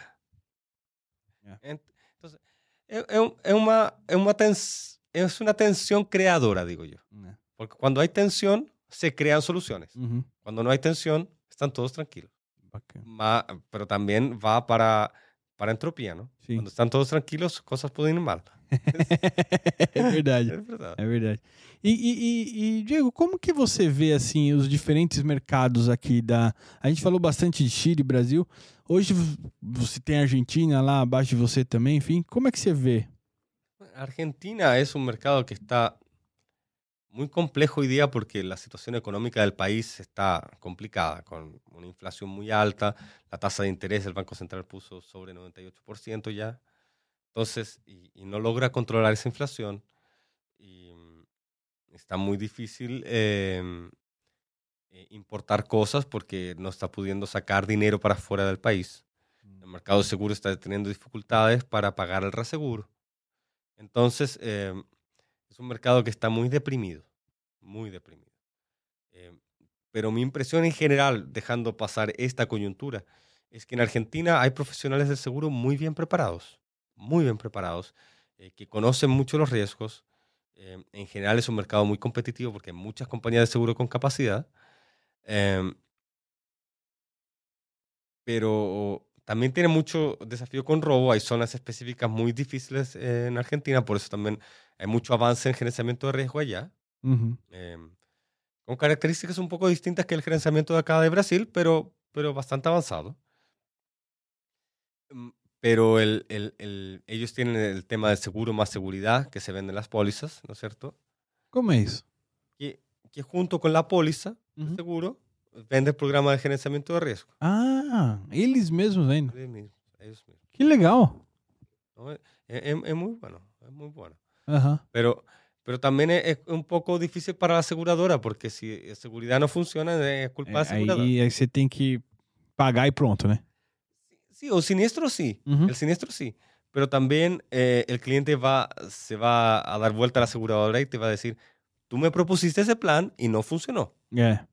Yeah. Ent- Entonces, es, es un- es una, es, una tens- es una tensión creadora, digo yo. É. Porque cuando hay tensión, se crean soluciones. Uhum, Cuando no hay tensión, están todos tranquilos. bacana. Ma- pero también va para, para entropía, ¿no? Sim. Cuando están todos tranquilos, cosas pueden ir mal. é verdade. Es verdad. É verdade. E, e- e- Diego, como que você vê assim os diferentes mercados aqui da? A gente falou bastante de Chile, Brasil. Hoje você tem a Argentina lá abaixo de você também, enfim. Como é que você vê? Argentina es un mercado que está muy complejo hoy día porque la situación económica del país está complicada, con una inflación muy alta, la tasa de interés del Banco Central puso sobre 98% ya, entonces, y, y no logra controlar esa inflación, y mm, está muy difícil eh, eh, importar cosas porque no está pudiendo sacar dinero para fuera del país. El mercado de seguro está teniendo dificultades para pagar el reaseguro. Entonces, eh, un mercado que está muy deprimido, muy deprimido. Eh, pero mi impresión en general, dejando pasar esta coyuntura, es que en Argentina hay profesionales del seguro muy bien preparados, muy bien preparados, eh, que conocen mucho los riesgos. Eh, en general es un mercado muy competitivo porque hay muchas compañías de seguro con capacidad. Em, pero también tiene mucho desafío con robo. Hay zonas específicas muy difíciles en Argentina, por eso también hay mucho avance en gerenciamiento de riesgo allá, Uhum. em, con características un poco distintas que el gerenciamiento de acá de Brasil, pero, pero bastante avanzado. Mm, Pero el, el- el- ellos tienen el tema del seguro más seguridad que se vende en las pólizas, ¿no es cierto? É isso? Que, que junto con la póliza, el Uhum. seguro, vende el programa de gerenciamiento de riesgo. Ah, eles mesmos ainda. Que legal. ¿no? Es, es- es muy bueno, es muy bueno. Aham. Pero, pero también es, es un poco difícil para la aseguradora, porque si la seguridad no funciona, es culpa de la É, aseguradora. aí, aí você tem que pagar e pronto, né? Sí, o siniestro sí, Uhum. el siniestro sí. Pero también eh, el cliente va, se va a dar vuelta a la aseguradora y te va a decir, tú me propusiste ese plan y no funcionó. É,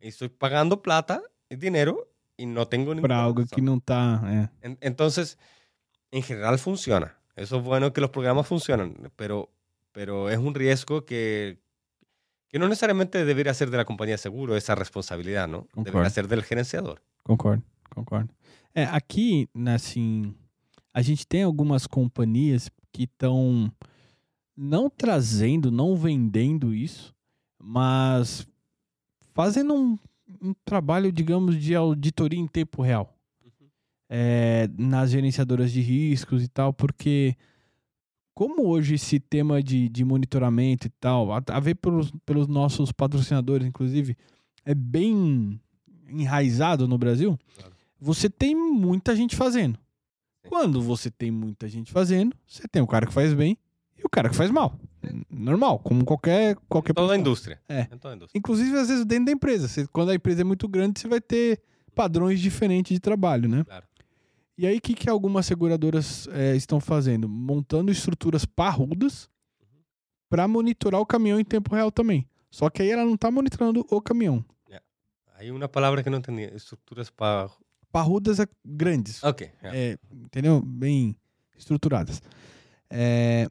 Y estoy pagando plata y dinero y no tengo ninguna pra algo razón". que não tá. É. En- Entonces, en general funciona. Eso es bueno que los programas funcionan, pero, pero es un riesgo que, que no necesariamente debería ser de la compañía de seguro, esa responsabilidad, ¿no? Concordo. Debería ser del gerenciador. Concordo, concordo. É, aqui, assim, a gente tem algumas companhias que estão não trazendo, não vendendo isso, mas fazendo um, um trabalho, digamos, de auditoria em tempo real. É, nas gerenciadoras de riscos e tal, porque como hoje esse tema de, de monitoramento e tal, a, a ver pelos, pelos nossos patrocinadores, inclusive, é bem enraizado no Brasil, Claro. você tem muita gente fazendo. Quando você tem muita gente fazendo, você tem o cara que faz bem e o cara que faz mal. Normal, como qualquer qualquer En toda profissão. industria. Eh. En toda industria. Inclusive, às vezes, dentro da empresa. Você- quando a empresa é muito grande, você vai ter padrões diferentes de trabalho, né? Claro. E aí, o que, que algumas seguradoras eh, estão fazendo? Montando estruturas parrudas para monitorar o caminhão em tempo real também. Só que aí ela não está monitorando o caminhão. Hay una palabra que no entendí. Estructuras para... Parrudas é grandes. Ok. ya. É, entendeu? Bem estruturadas. É,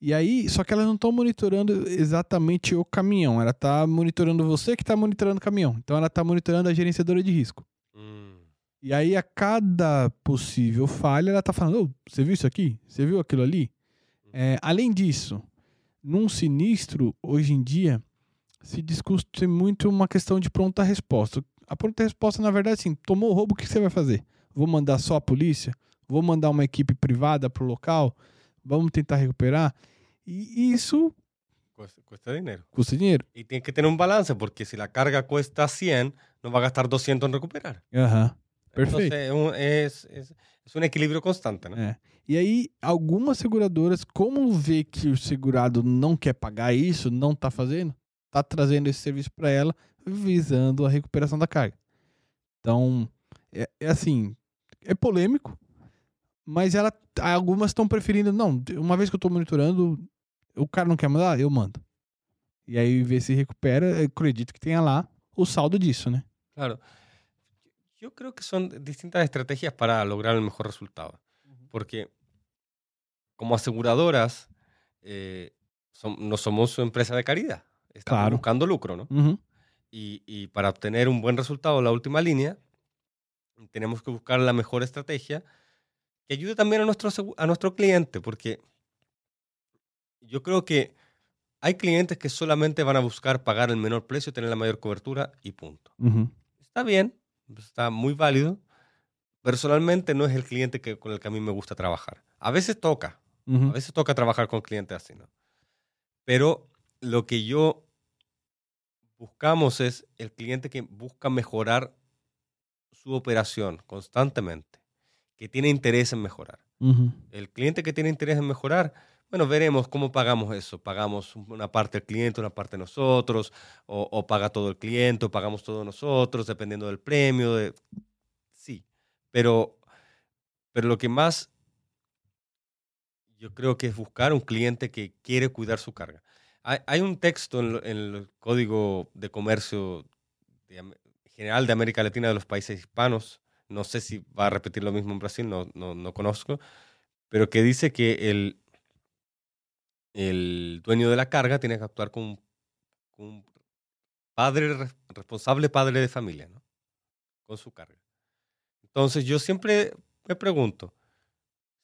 e aí, só que elas não estão monitorando exatamente o caminhão. Ela está monitorando você que está monitorando o caminhão. Então ela está monitorando a gerenciadora de risco. Mm, E aí, a cada possível falha, ela tá falando: "Ô, você viu isso aqui? Você viu aquilo ali? É, além disso, num sinistro, hoje em dia, se discute muito uma questão de pronta resposta. A pronta resposta, na verdade, assim, tomou o roubo, o que você vai fazer? Vou mandar só a polícia? Vou mandar uma equipe privada pro local? Vamos tentar recuperar? E isso cuesta, cuesta dinero. custa dinheiro. Y tiene que tener un balance, porque si la carga cuesta 100, no va a gastar 200 en recuperar. Aham. Perfeito. Es un- es, es- es un equilibrio constante, ¿no? É. E aí, algumas seguradoras, como vê que o segurado não quer pagar isso, não tá fazendo, tá trazendo esse serviço para ela, visando a recuperação da carga. Então, é, é assim, é polêmico, mas ela, algumas estão preferindo, não, uma vez que eu tô monitorando, o cara não quer mandar, eu mando. E aí vê se recupera, acredito que tenha lá o saldo disso, né? Claro. Yo creo que son distintas estrategias para lograr el mejor resultado. Porque como aseguradoras, eh, som- no somos una empresa de caridad. Estamos Claro. buscando lucro, ¿no? Uhum. Y, y para obtener un buen resultado en la última línea, tenemos que buscar la mejor estrategia que ayude también a nuestro, a nuestro cliente, porque yo creo que hay clientes que solamente van a buscar pagar el menor precio, tener la mayor cobertura y punto. Uhum. Está bien, está muy válido. Personalmente no es el cliente que, con el que a mí me gusta trabajar. A veces toca, a Uhum. veces toca trabajar con clientes así, ¿no? Pero lo que yo buscamos es el cliente que busca mejorar su operación constantemente, que tiene interés en mejorar. Uhum. El cliente que tiene interés en mejorar, bueno, veremos cómo pagamos eso. Pagamos una parte del cliente, una parte nosotros, o, o paga todo el cliente, o pagamos todo nosotros, dependiendo del premio. De... Sí, pero, pero lo que más yo creo que es buscar un cliente que quiere cuidar su carga. Hay, hay un texto en, en el Código de Comercio de General de América Latina de los países hispanos, no sé si va a repetir lo mismo en Brasil, no, no, no conozco, pero que dice que el, el dueño de la carga tiene que actuar como un, padre, res- responsable padre de familia, ¿no? Con su carga. Entonces yo siempre me pregunto,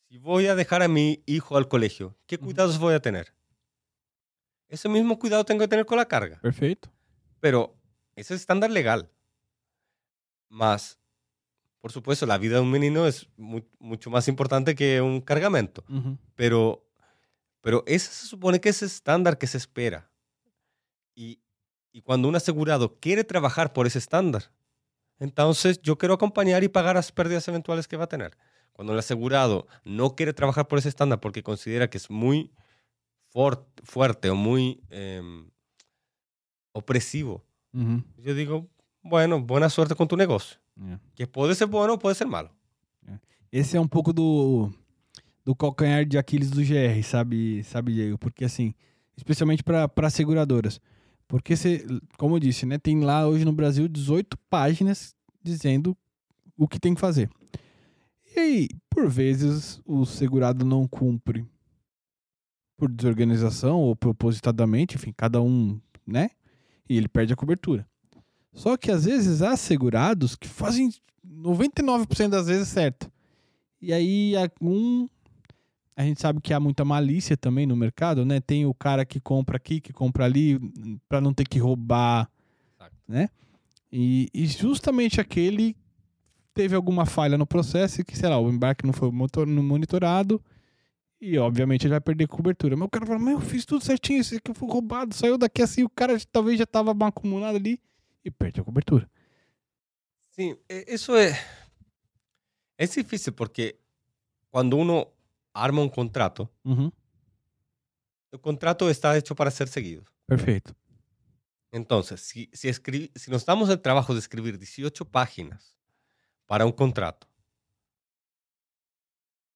si voy a dejar a mi hijo al colegio, ¿qué cuidados voy a tener? Ese mismo cuidado tengo que tener con la carga. Perfeito. Pero ese es estándar legal. Más, por supuesto, la vida de un menino es mu- mucho más importante que un cargamento. Pero, pero ese se supone que es estándar que se espera. Y, y cuando un asegurado quiere trabajar por ese estándar, entonces yo quiero acompañar y pagar las pérdidas eventuales que va a tener. Cuando el asegurado no quiere trabajar por ese estándar porque considera que es muy for- fuerte o muy em, opresivo, yo digo, bueno, buena suerte con tu negocio. Que puede ser bueno o puede ser malo. Esse é um pouco do, do calcanhar de Aquiles do GR, sabe, sabe, Diego? Porque assim, especialmente para seguradoras. Porque você, como eu disse, né, tem lá hoje no Brasil 18 páginas dizendo o que tem que fazer. E aí, por vezes, o segurado não cumpre por desorganização ou propositadamente, enfim, cada um, né? E ele perde a cobertura. Só que às vezes há segurados que fazem 99% das vezes certo. E aí, um. A gente sabe que há muita malícia também no mercado, né? Tem o cara que compra aqui, que compra ali, para não ter que roubar, Exato. né? E, e justamente aquele teve alguma falha no processo e que, sei lá, o embarque não foi monitorado e, obviamente, ele vai perder cobertura. Mas o cara fala, mas eu fiz tudo certinho, esse aqui foi roubado, saiu daqui assim, o cara talvez já tava acumulado ali e perde a cobertura. E- eso es, es difícil porque cuando uno arma un contrato, el contrato está hecho para ser seguido. perfeito. Entonces, si, si, escri- si nos damos el trabajo de escribir 18 páginas para un contrato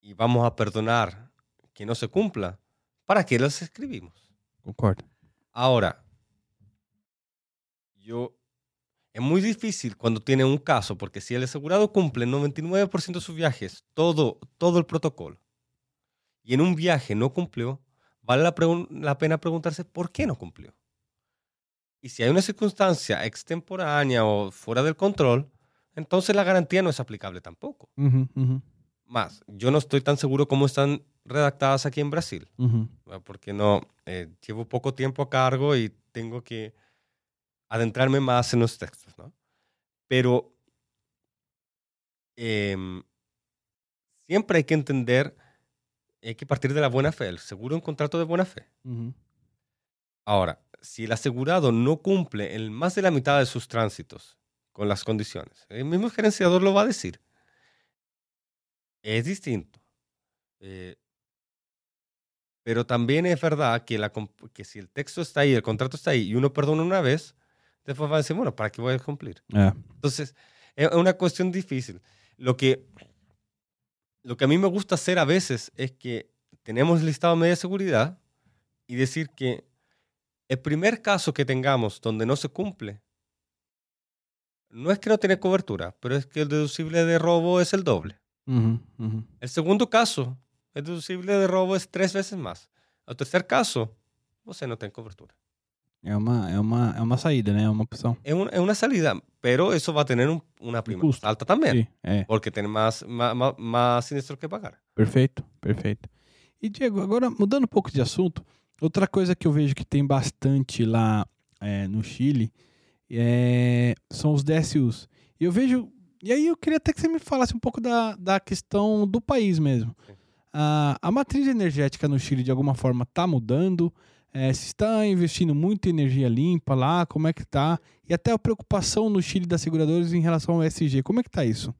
y vamos a perdonar que no se cumpla, ¿para qué los escribimos? Concordo. Ahora, yo es muy difícil cuando tiene un caso, porque si el asegurado cumple el 99% de sus viajes, todo, todo el protocolo, y en un viaje no cumplió, vale la, la pena preguntarse por qué no cumplió. Y si hay una circunstancia extemporánea o fuera del control, entonces la garantía no es aplicable tampoco. Uhum, uhum, Más, yo no estoy tan seguro cómo están redactadas aquí en Brasil. uhum. ¿verdad? porque no eh, llevo poco tiempo a cargo y tengo que adentrarme más en los textos, ¿no? Pero em, siempre hay que entender, hay que partir de la buena fe, el seguro es un contrato de buena fe. Uhum. Ahora, si el asegurado no cumple en más de la mitad de sus tránsitos con las condiciones, el mismo gerenciador lo va a decir. es distinto. Eh, pero también es verdad que, la, que si el texto está ahí, el contrato está ahí y uno perdona una vez, después va a decir, bueno, ¿para qué voy a cumplir? Ah, Entonces, es una cuestión difícil. Lo que, lo que a mí me gusta hacer a veces es que tenemos listado media seguridad y decir que el primer caso que tengamos donde no se cumple, no es que no tiene cobertura, pero es que el deducible de robo es el doble. ujú, ujú. El segundo caso, el deducible de robo es tres veces más. El tercer caso, você não tem cobertura. É uma, é, uma, é uma saída, né? É uma opção. Es, un- es una salida, pero eso va a tener un- una prima alta también, Sim, é. porque tiene más, más, más, más sinistro que pagar. Perfeito, perfeito. E, Diego, agora mudando um pouco de assunto, outra coisa que eu vejo que tem bastante lá é, no Chile é, são os DSUs. E eu vejo. E aí eu queria até que você me falasse um pouco da, da questão do país mesmo. A, a matriz energética no Chile, de alguma forma, está mudando? É, se está investindo muito em energia limpa lá, como é que tá? E até a preocupação no Chile das seguradoras em relação ao SG, como é que tá isso?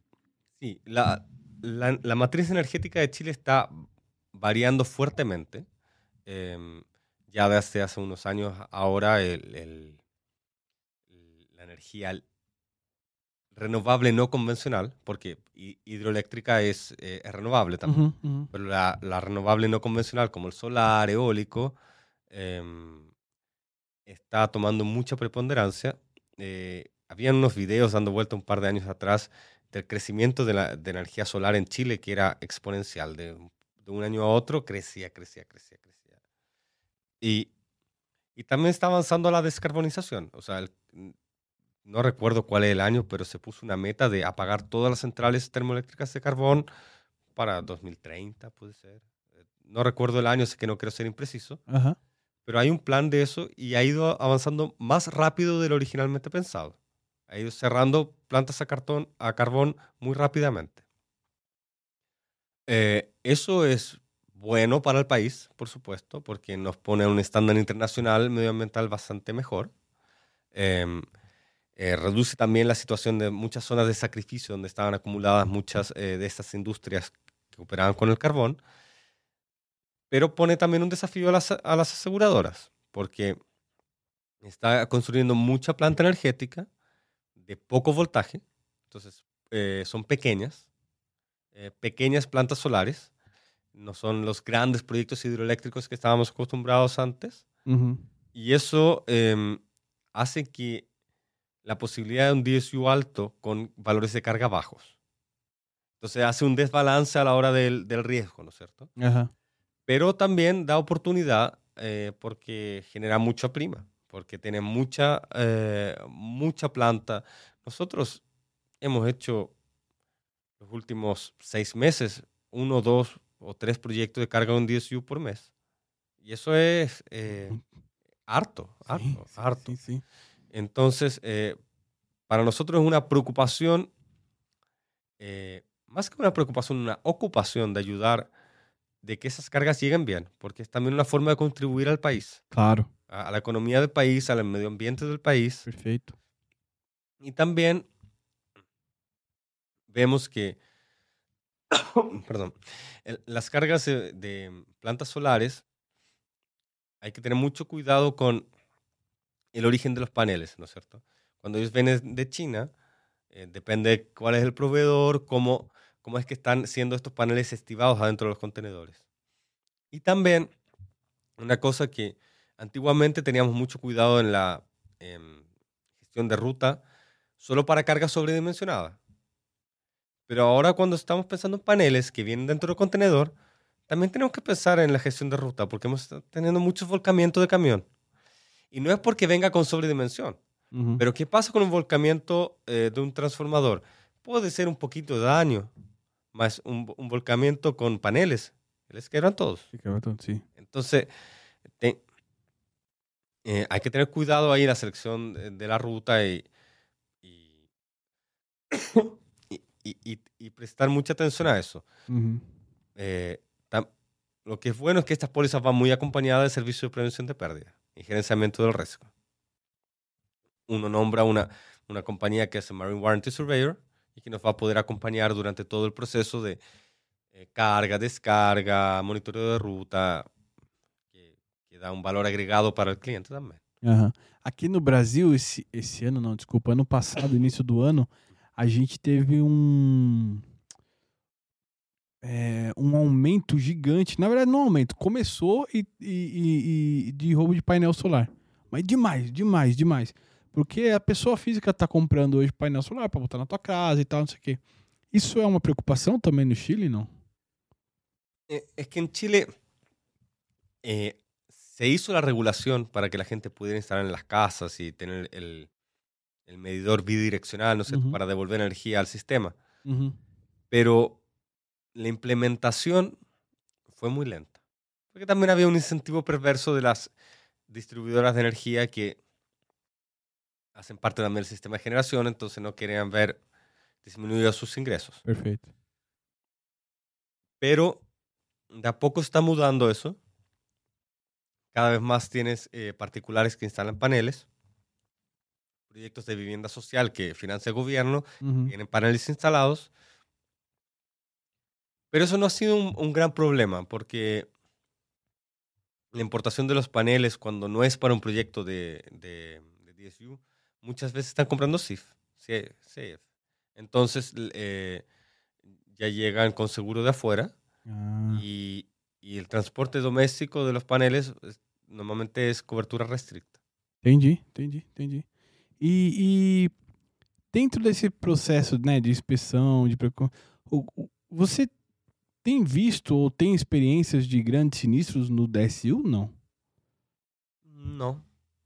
Sí, la, la, la matriz energética de Chile está variando fuertemente. Em, ya desde hace unos años ahora el- el- la energía renovable no convencional, porque hi- hidroeléctrica es, eh, es renovable también, Uhum, uhum. pero la, la renovable no convencional como el solar, eólico, em, está tomando mucha preponderancia. Eh, habían unos videos dando vuelta un par de años atrás del crecimiento de la de energía solar en Chile que era exponencial. De, de un año a otro crecía, crecía, crecía, crecía. Y, y también está avanzando la descarbonización. O sea, el- no recuerdo cuál es el año, pero se puso una meta de apagar todas las centrales termoeléctricas de carbón para 2030, puede ser. Eh, No recuerdo el año, sé que no quiero ser impreciso, Aham. Pero hay un plan de eso y ha ido avanzando más rápido de lo originalmente pensado. Ha ido cerrando plantas a, cartón, a carbón muy rápidamente. Eh, eso es bueno para el país, por supuesto, porque nos pone a un estándar internacional medioambiental bastante mejor. Em, eh, reduce también la situación de muchas zonas de sacrificio donde estaban acumuladas muchas eh, de estas industrias que operaban con el carbón pero pone también un desafío a las, a las aseguradoras, porque está construyendo mucha planta energética de poco voltaje, entonces eh, son pequeñas, eh, pequeñas plantas solares, no son los grandes proyectos hidroeléctricos que estábamos acostumbrados antes, y eso em, hace que la posibilidad de un DSU alto con valores de carga bajos. Entonces hace un desbalance a la hora del, del riesgo, ¿no es cierto? Aham. Pero también da oportunidad eh, porque genera mucha prima, porque tiene mucha, eh, mucha planta. Nosotros hemos hecho los últimos seis meses uno, dos o tres proyectos de carga en DSU por mes. Y eso es eh, harto, harto, harto. Entonces, para nosotros es una preocupación, más que una preocupación, una ocupación de ayudar de que esas cargas lleguen bien, porque es también una forma de contribuir al país, Claro, a, a la economía del país, al medio ambiente del país. perfeito. Y también vemos que, perdón, el- las cargas de, de plantas solares, hay que tener mucho cuidado con el origen de los paneles, ¿no es cierto? Cuando ellos vienen de China, eh, depende cuál es el proveedor, cómo, cómo es que están siendo estos paneles estivados adentro de los contenedores. Y también una cosa que antiguamente teníamos mucho cuidado en la em, gestión de ruta, solo para carga sobredimensionada. Pero ahora cuando estamos pensando en paneles que vienen dentro del contenedor, también tenemos que pensar en la gestión de ruta, porque hemos estado teniendo muchos volcamientos de camión. Y no es porque venga con sobredimensión, Uhum. pero ¿qué pasa con un volcamiento eh, de un transformador? Puede ser un poquito de daño, más un, un volcamiento con paneles, les quebran todos. Bastante, sim. Entonces, te- eh, hay que tener cuidado ahí en la selección de, de la ruta y, y, prestar mucha atención a eso. Uhum. Eh, tam- lo que es bueno es que estas pólizas van muy acompañadas del servicio de prevención de pérdida y gerenciamiento del riesgo. Uno nombra una, una compañía que es Marine Warranty Surveyor y que nos va a poder acompañar durante todo el proceso de eh, carga, descarga, monitoreo de ruta, que, que dá um valor agregado para o cliente também. Aqui no Brasil, esse, esse ano, não, desculpa, ano passado, início do ano, a gente teve um. é, um aumento gigante. Na verdade, não aumento. Começou e, e- e- e de roubo de painel solar. Mas demais, demais, demais. Porque a pessoa física tá comprando hoje painel solar para botar na tua casa e tal, não sei o quê. Isso é uma preocupação também no Chile, não? Eh, Es que en Chile eh, se hizo la regulación para que la gente pudiera instalar en las casas y tener el, el medidor bidireccional, ¿no es cierto?, Ujú. para devolver energía al sistema. Uhum. Pero la implementación fue muy lenta. Porque también había un incentivo perverso de las distribuidoras de energía que hacen parte también del sistema de generación, entonces no querían ver disminuidos sus ingresos. Perfeito. Pero de a poco está mudando eso. Cada vez más tienes eh, particulares que instalan paneles, proyectos de vivienda social que financia el gobierno, tienen paneles instalados. Pero eso no ha sido un, un gran problema porque la importación de los paneles cuando no es para un proyecto de, de, de DSU, muchas veces están comprando SIF. CF. Entonces eh, ya llegan con seguro de afuera Ah, y, y el transporte doméstico de los paneles es- normalmente es cobertura restricta. entendi, entendi, entendi. E, e dentro desse processo né, de inspeção, de você tem visto ou tem experiências de grandes sinistros no DSU? Não. No,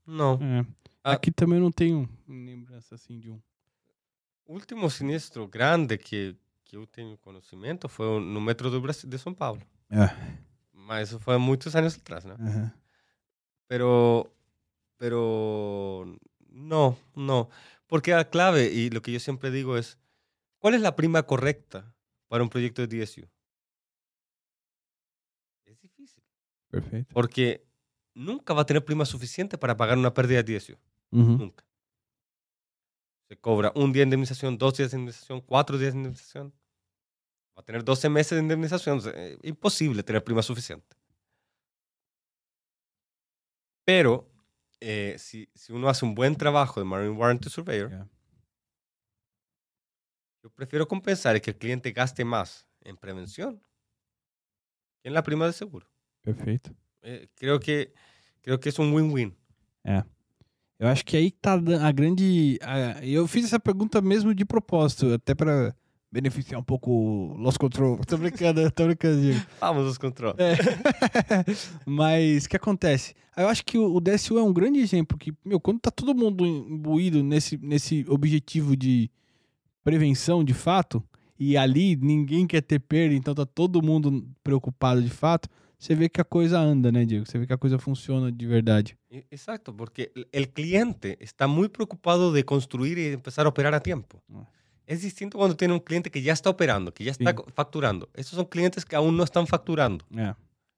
no. É. Ah. Aqui também não tenho lembrança assim de um. último sinistro grande que, que eu tenho conhecimento foi no metro do Brasil, de São Paulo. É. Mas isso foi muitos anos atrás, né? aham. Pero, pero no, no. Porque la clave, y lo que yo siempre digo es, ¿cuál es la prima correcta para un proyecto de DSU? Es difícil, Perfeito. porque nunca va a tener prima suficiente para pagar una pérdida de DSU. Uhum. Nunca. Se cobra un día de indemnización, dos días de indemnización, cuatro días de indemnización. Va a tener 12 meses de indemnización. sea, eh, imposible tener prima suficiente. Pero eh, si, si uno hace un buen trabajo de Marine Warranty Surveyor, Yeah. yo prefiero compensar que el cliente gaste más en prevención que en la prima de seguro. Perfeito. Eh, creo, que, creo que es un win-win. Eu acho que aí tá a grande. a- eu fiz essa pergunta mesmo de propósito, até pra beneficiar um pouco o Lost Control. Tô brincando, tô brincando, Diego. Vamos los controles. É. Mas o que acontece? Eu acho que o o DSU é um grande exemplo que, meu, quando tá todo mundo imbuído nesse, nesse objetivo de prevenção de fato, e ali ninguém quer ter perda, então tá todo mundo preocupado de fato, você vê que a coisa anda, né, Diego? Você vê que a coisa funciona de verdade. E- Exacto, porque el- el cliente está muy preocupado de construir y empezar a operar a tiempo. Ah. Es distinto cuando tiene un cliente que ya está operando, que ya está Sí. facturando. Estos son clientes que aún no están facturando. É,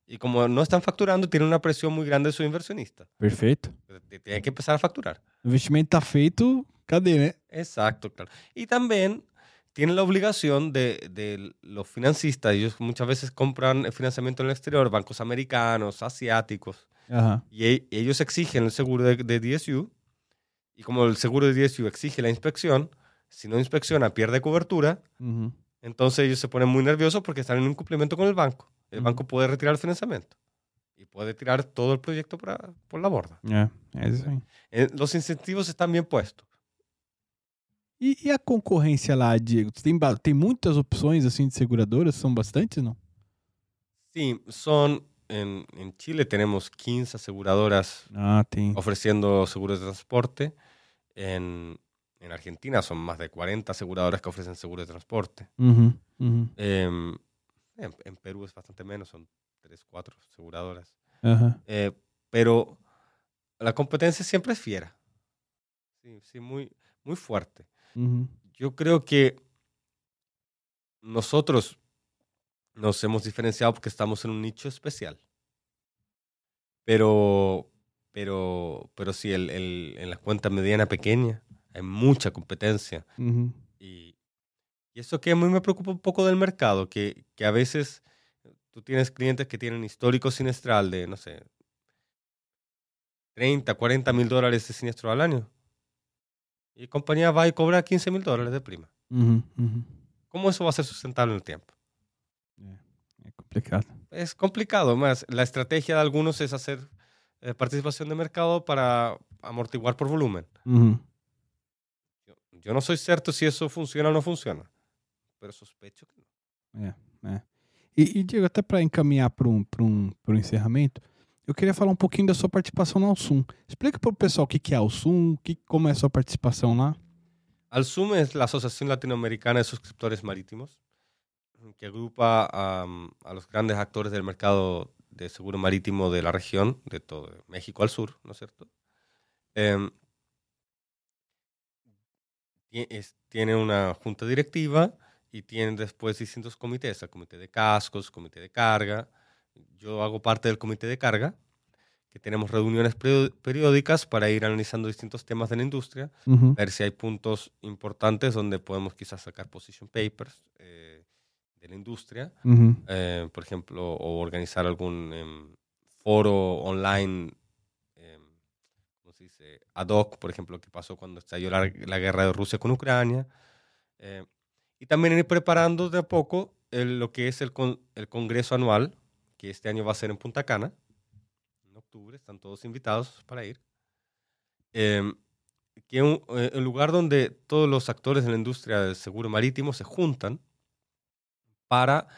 Y como no están facturando, tienen una presión muy grande de su inversionista. perfeito. Te- Tienen que empezar a facturar. O investimento tá feito, cadê, né? Exacto, claro. Y también tienen la obligación de, de los financistas, ellos muchas veces compran financiamiento en el exterior, bancos americanos, asiáticos, Aham. y e- ellos exigen el seguro de, de DSU, y como el seguro de DSU exige la inspección, si no inspecciona pierde cobertura, Uhum. entonces ellos se ponen muy nerviosos porque están en incumplimiento con el banco. El Ujú. banco puede retirar el financiamiento y puede tirar todo el proyecto para- por la borda. Aí. Eh, Los incentivos están bien puestos. E, e a concorrência lá, Diego? Tem, tem muitas opções assim de seguradoras? São bastantes, não? Sí, son, en, en Chile tenemos 15 aseguradoras Ah, ofreciendo seguros de transporte. En, en Argentina son más de 40 aseguradoras que ofrecen seguros de transporte. Uhum, uhum. Em, en, en Perú es bastante menos, son 3, 4 aseguradoras. Aham. Eh, pero la competencia siempre es fiera. Sí, sí, muy, muy fuerte. Yo creo que nosotros nos hemos diferenciado porque estamos en un nicho especial. Pero, pero, pero sí, el, el- en la cuenta mediana pequeña hay mucha competencia y, Y eso que a mí me preocupa un poco del mercado, que, que a veces tú tienes clientes que tienen histórico sinestral de, no sé, 30, 40 mil dólares de siniestro al año. Y compañía va y cobra 15 mil dólares de prima. Ujú, ujú. ¿Cómo eso va a ser sustentable en el tiempo? Es complicado. Es complicado, más la estrategia de algunos es hacer eh, participación de mercado para amortiguar por volumen. Ujú. Yo, yo no soy cierto si eso funciona o no funciona, pero sospecho que no. É, é. E, e, Diego, até para encaminhar para um, pra um, um encerramento, eu queria falar um pouquinho da sua participação na Alsum. Explica para o pessoal o que, é a Alsum, que, como é a sua participação lá. Alsum es la Asociación Latinoamericana de Suscriptores Marítimos, que agrupa am, a los grandes actores del mercado de seguro marítimo de la región, de todo México al sur, ¿no es cierto? Em, es- tiene una junta directiva y tiene después distintos comités, el comité de cascos, comité de carga. Yo hago parte del comité de carga, que tenemos reuniones periódicas para ir analizando distintos temas de la industria Uhum. ver si hay puntos importantes donde podemos quizás sacar position papers eh, de la industria, eh, por ejemplo, o organizar algún em, foro online, em, ¿cómo se dice? Ad hoc, por ejemplo, que pasó cuando estalló la, la guerra de Rusia con Ucrania. eh, y también ir preparando de a poco el- lo que es el, con- el congreso anual, que este año va a ser en Punta Cana, en octubre, están todos invitados para ir. Em, que es un, eh, un lugar donde todos los actores de la industria del seguro marítimo se juntan para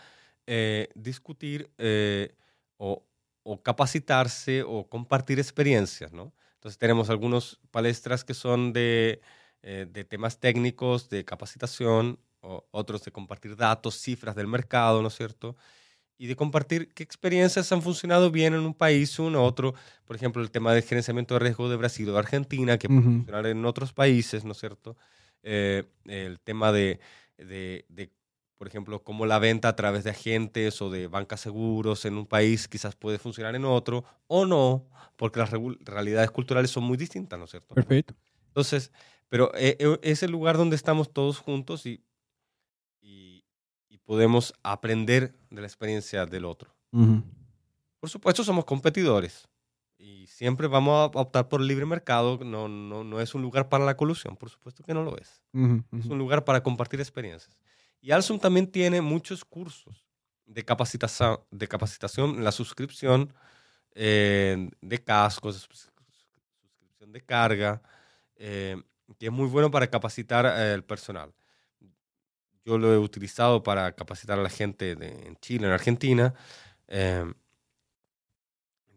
eh, discutir eh, o, o capacitarse o compartir experiencias, ¿no? Entonces tenemos algunas palestras que son de, eh, de temas técnicos, de capacitación, o otros de compartir datos, cifras del mercado, ¿no es cierto? Y de compartir qué experiencias han funcionado bien en un país o en otro. Por ejemplo, el tema del gerenciamiento de riesgo de Brasil o de Argentina, que puede Ujú. funcionar en otros países, ¿no es cierto? Eh, el tema de, de, de, por ejemplo, cómo la venta a través de agentes o de bancas seguros en un país quizás puede funcionar en otro o no, porque las realidades culturales son muy distintas, ¿no es cierto? Perfeito. Entonces, pero eh, eh, es el lugar donde estamos todos juntos y, y, podemos aprender de la experiencia del otro. Por supuesto, somos competidores y siempre vamos a optar por el libre mercado. No, no, no es un lugar para la colusión, por supuesto que no lo es. Es un lugar para compartir experiencias. Y Alsum también tiene muchos cursos de capacitación, de capacitación la suscripción eh, de cascos, suscripción de carga, eh, que es muy bueno para capacitar eh, el personal. Yo lo he utilizado para capacitar a la gente de- en Chile, en Argentina. eh,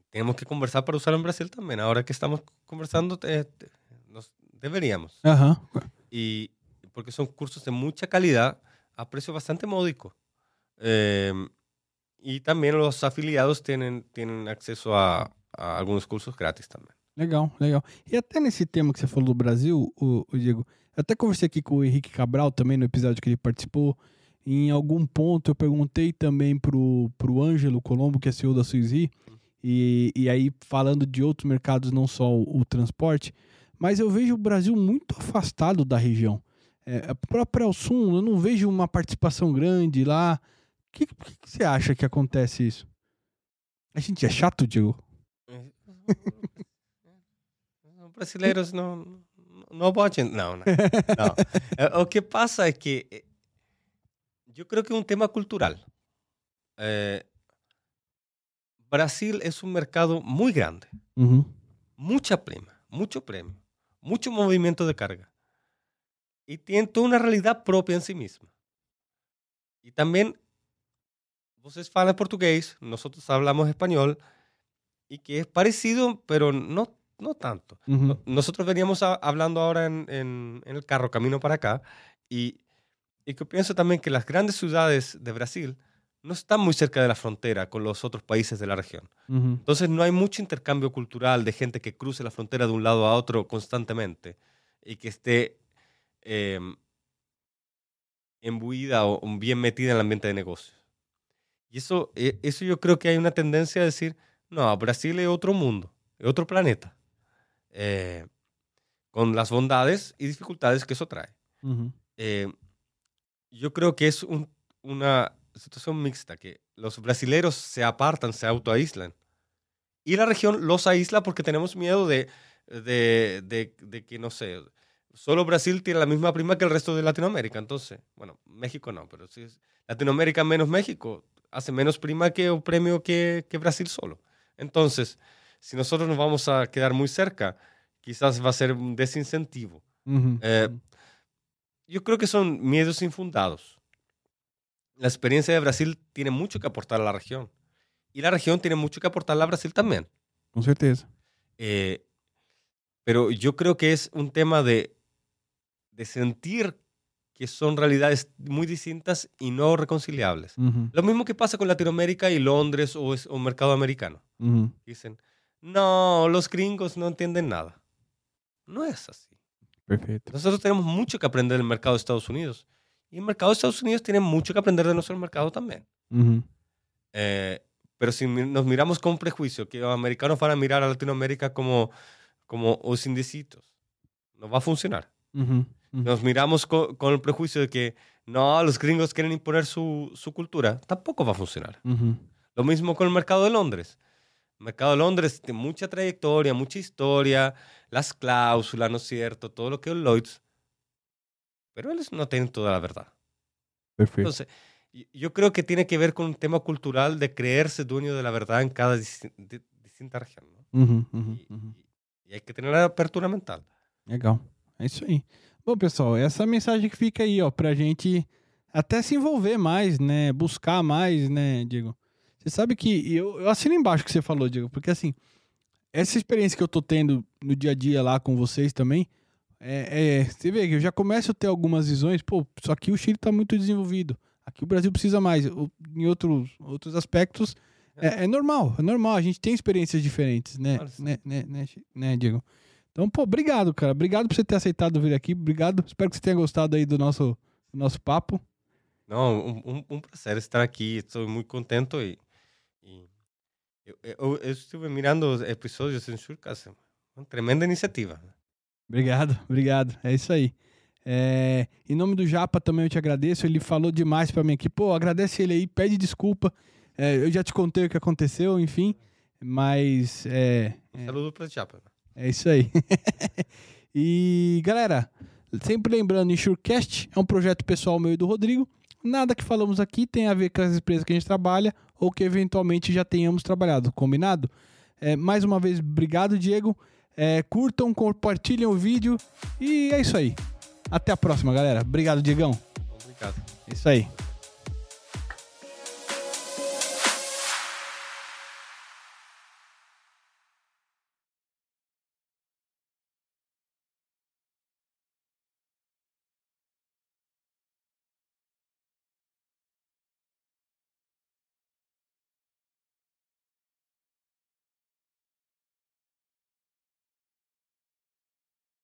tenemos que conversar para usarlo en Brasil también. Ahora que estamos conversando, eh, te- nos deberíamos Aham. y porque son cursos de mucha calidad a precio bastante módico. Eh, y también los afiliados tienen, tienen acceso a, a algunos cursos gratis también. Legal, legal. E até nesse tema que você falou do Brasil, o, Diego, eu até conversei aqui com o Henrique Cabral também no episódio que ele participou. Em algum ponto eu perguntei também pro, pro Ângelo Colombo, que é CEO da Suizi, e, e aí falando de outros mercados, não só o, o transporte, mas eu vejo o Brasil muito afastado da região. É, a própria Alsum, eu não vejo uma participação grande lá. O que, que, que você acha que acontece isso? A gente é chato, Diego? Los brasileños no, no watchen. No, no. no. Eh, Lo que pasa es que eh, yo creo que es un tema cultural. Eh, Brasil es un mercado muy grande. Mucha prima, mucho premio, mucho movimiento de carga. Y tiene toda una realidad propia en sí misma. Y también, ustedes hablan portugués, nosotros hablamos español, y que es parecido, pero no, no tanto. Nosotros veníamos a- hablando ahora en, en- en el carro, camino para acá, y, y que pienso también que las grandes ciudades de Brasil no están muy cerca de la frontera con los otros países de la región. Entonces no hay mucho intercambio cultural de gente que cruce la frontera de un lado a otro constantemente y que esté eh, embuida o bien metida en el ambiente de negocios. Y eso, eh, eso yo creo que hay una tendencia a decir, no, Brasil es otro mundo, es otro planeta, eh, con las bondades y dificultades que eso trae. Eh, yo creo que es un- una situación mixta, que los brasileros se apartan, se autoaíslan. Y la región los aísla porque tenemos miedo de, de, de- de que, no sé, solo Brasil tiene la misma prima que el resto de Latinoamérica. Entonces, bueno, México no, pero si es Latinoamérica menos México, hace menos prima que o premio que, que Brasil solo. Entonces, si nosotros nos vamos a quedar muy cerca, quizás va a ser un desincentivo. Eh, yo creo que son miedos infundados. La experiencia de Brasil tiene mucho que aportar a la región. Y la región tiene mucho que aportarle a Brasil también. Com certeza. Eh, pero yo creo que es un tema de, de sentir que son realidades muy distintas y no reconciliables. Lo mismo que pasa con Latinoamérica y Londres o, es- o mercado americano. Dicen, no, los gringos no entienden nada. No es así. Perfeito. Nosotros tenemos mucho que aprender del mercado de Estados Unidos. Y el mercado de Estados Unidos tiene mucho que aprender de nuestro mercado también. Eh, pero si nos miramos con prejuicio, que los americanos van a mirar a Latinoamérica como, como os indecitos, no va a funcionar. Nos miramos co- con, el prejuicio de que no, los gringos quieren imponer su, su cultura, tampoco va a funcionar. Lo mismo con el mercado de Londres. Mercado de Londres tiene mucha trayectoria, mucha historia, las cláusulas, ¿no es cierto? Todo lo que es Lloyds. Pero ellos no tienen toda la verdad. Perfeito. Entonces, yo creo que tiene que ver con un tema cultural de creerse dueño de la verdad en cada disti- di- distinta región. ¿no? Uhum. Uhum. Y, Uhum. y hay que tener la apertura mental. Legal. É isso aí. Bom, pessoal, essa mensagem que fica aí, ó, pra gente até se envolver mais, né? Buscar mais, né, Diego? Você sabe que eu, eu assino embaixo o que você falou, Diego, porque assim, essa experiência que eu tô tendo no dia a dia lá com vocês também, é, é- você vê que eu já começo a ter algumas visões, pô, só que o Chile tá muito desenvolvido. Aqui o Brasil precisa mais. Em outros, outros aspectos, é, é normal, é normal. A gente tem experiências diferentes, né, Claro, né, né, né, né, Diego? Então, pô, obrigado, cara. Obrigado por você ter aceitado vir aqui. Obrigado. Espero que você tenha gostado aí do nosso, do nosso papo. No, un, un- un placer estar aquí. Estoy muy contento y, y yo, yo- yo estuve mirando os episodios en Shurcast. Uma tremenda iniciativa. Obrigado, obrigado. É isso aí. É, em nome do Japa também eu te agradeço. Ele falou demais pra mim aqui. Pô, agradece ele aí, pede desculpa. É, eu já te contei o que aconteceu, enfim. Mas é, Un saludo para Chapa. É isso aí. e, galera, sempre lembrando, Insurecast é um projeto pessoal meu e do Rodrigo. Nada que falamos aqui tem a ver com as empresas que a gente trabalha ou que eventualmente já tenhamos trabalhado, combinado? É, mais uma vez, obrigado, Diego. É, curtam, compartilhem o vídeo e é isso aí. Até a próxima, galera. Obrigado, Diegão. Obrigado. É isso aí.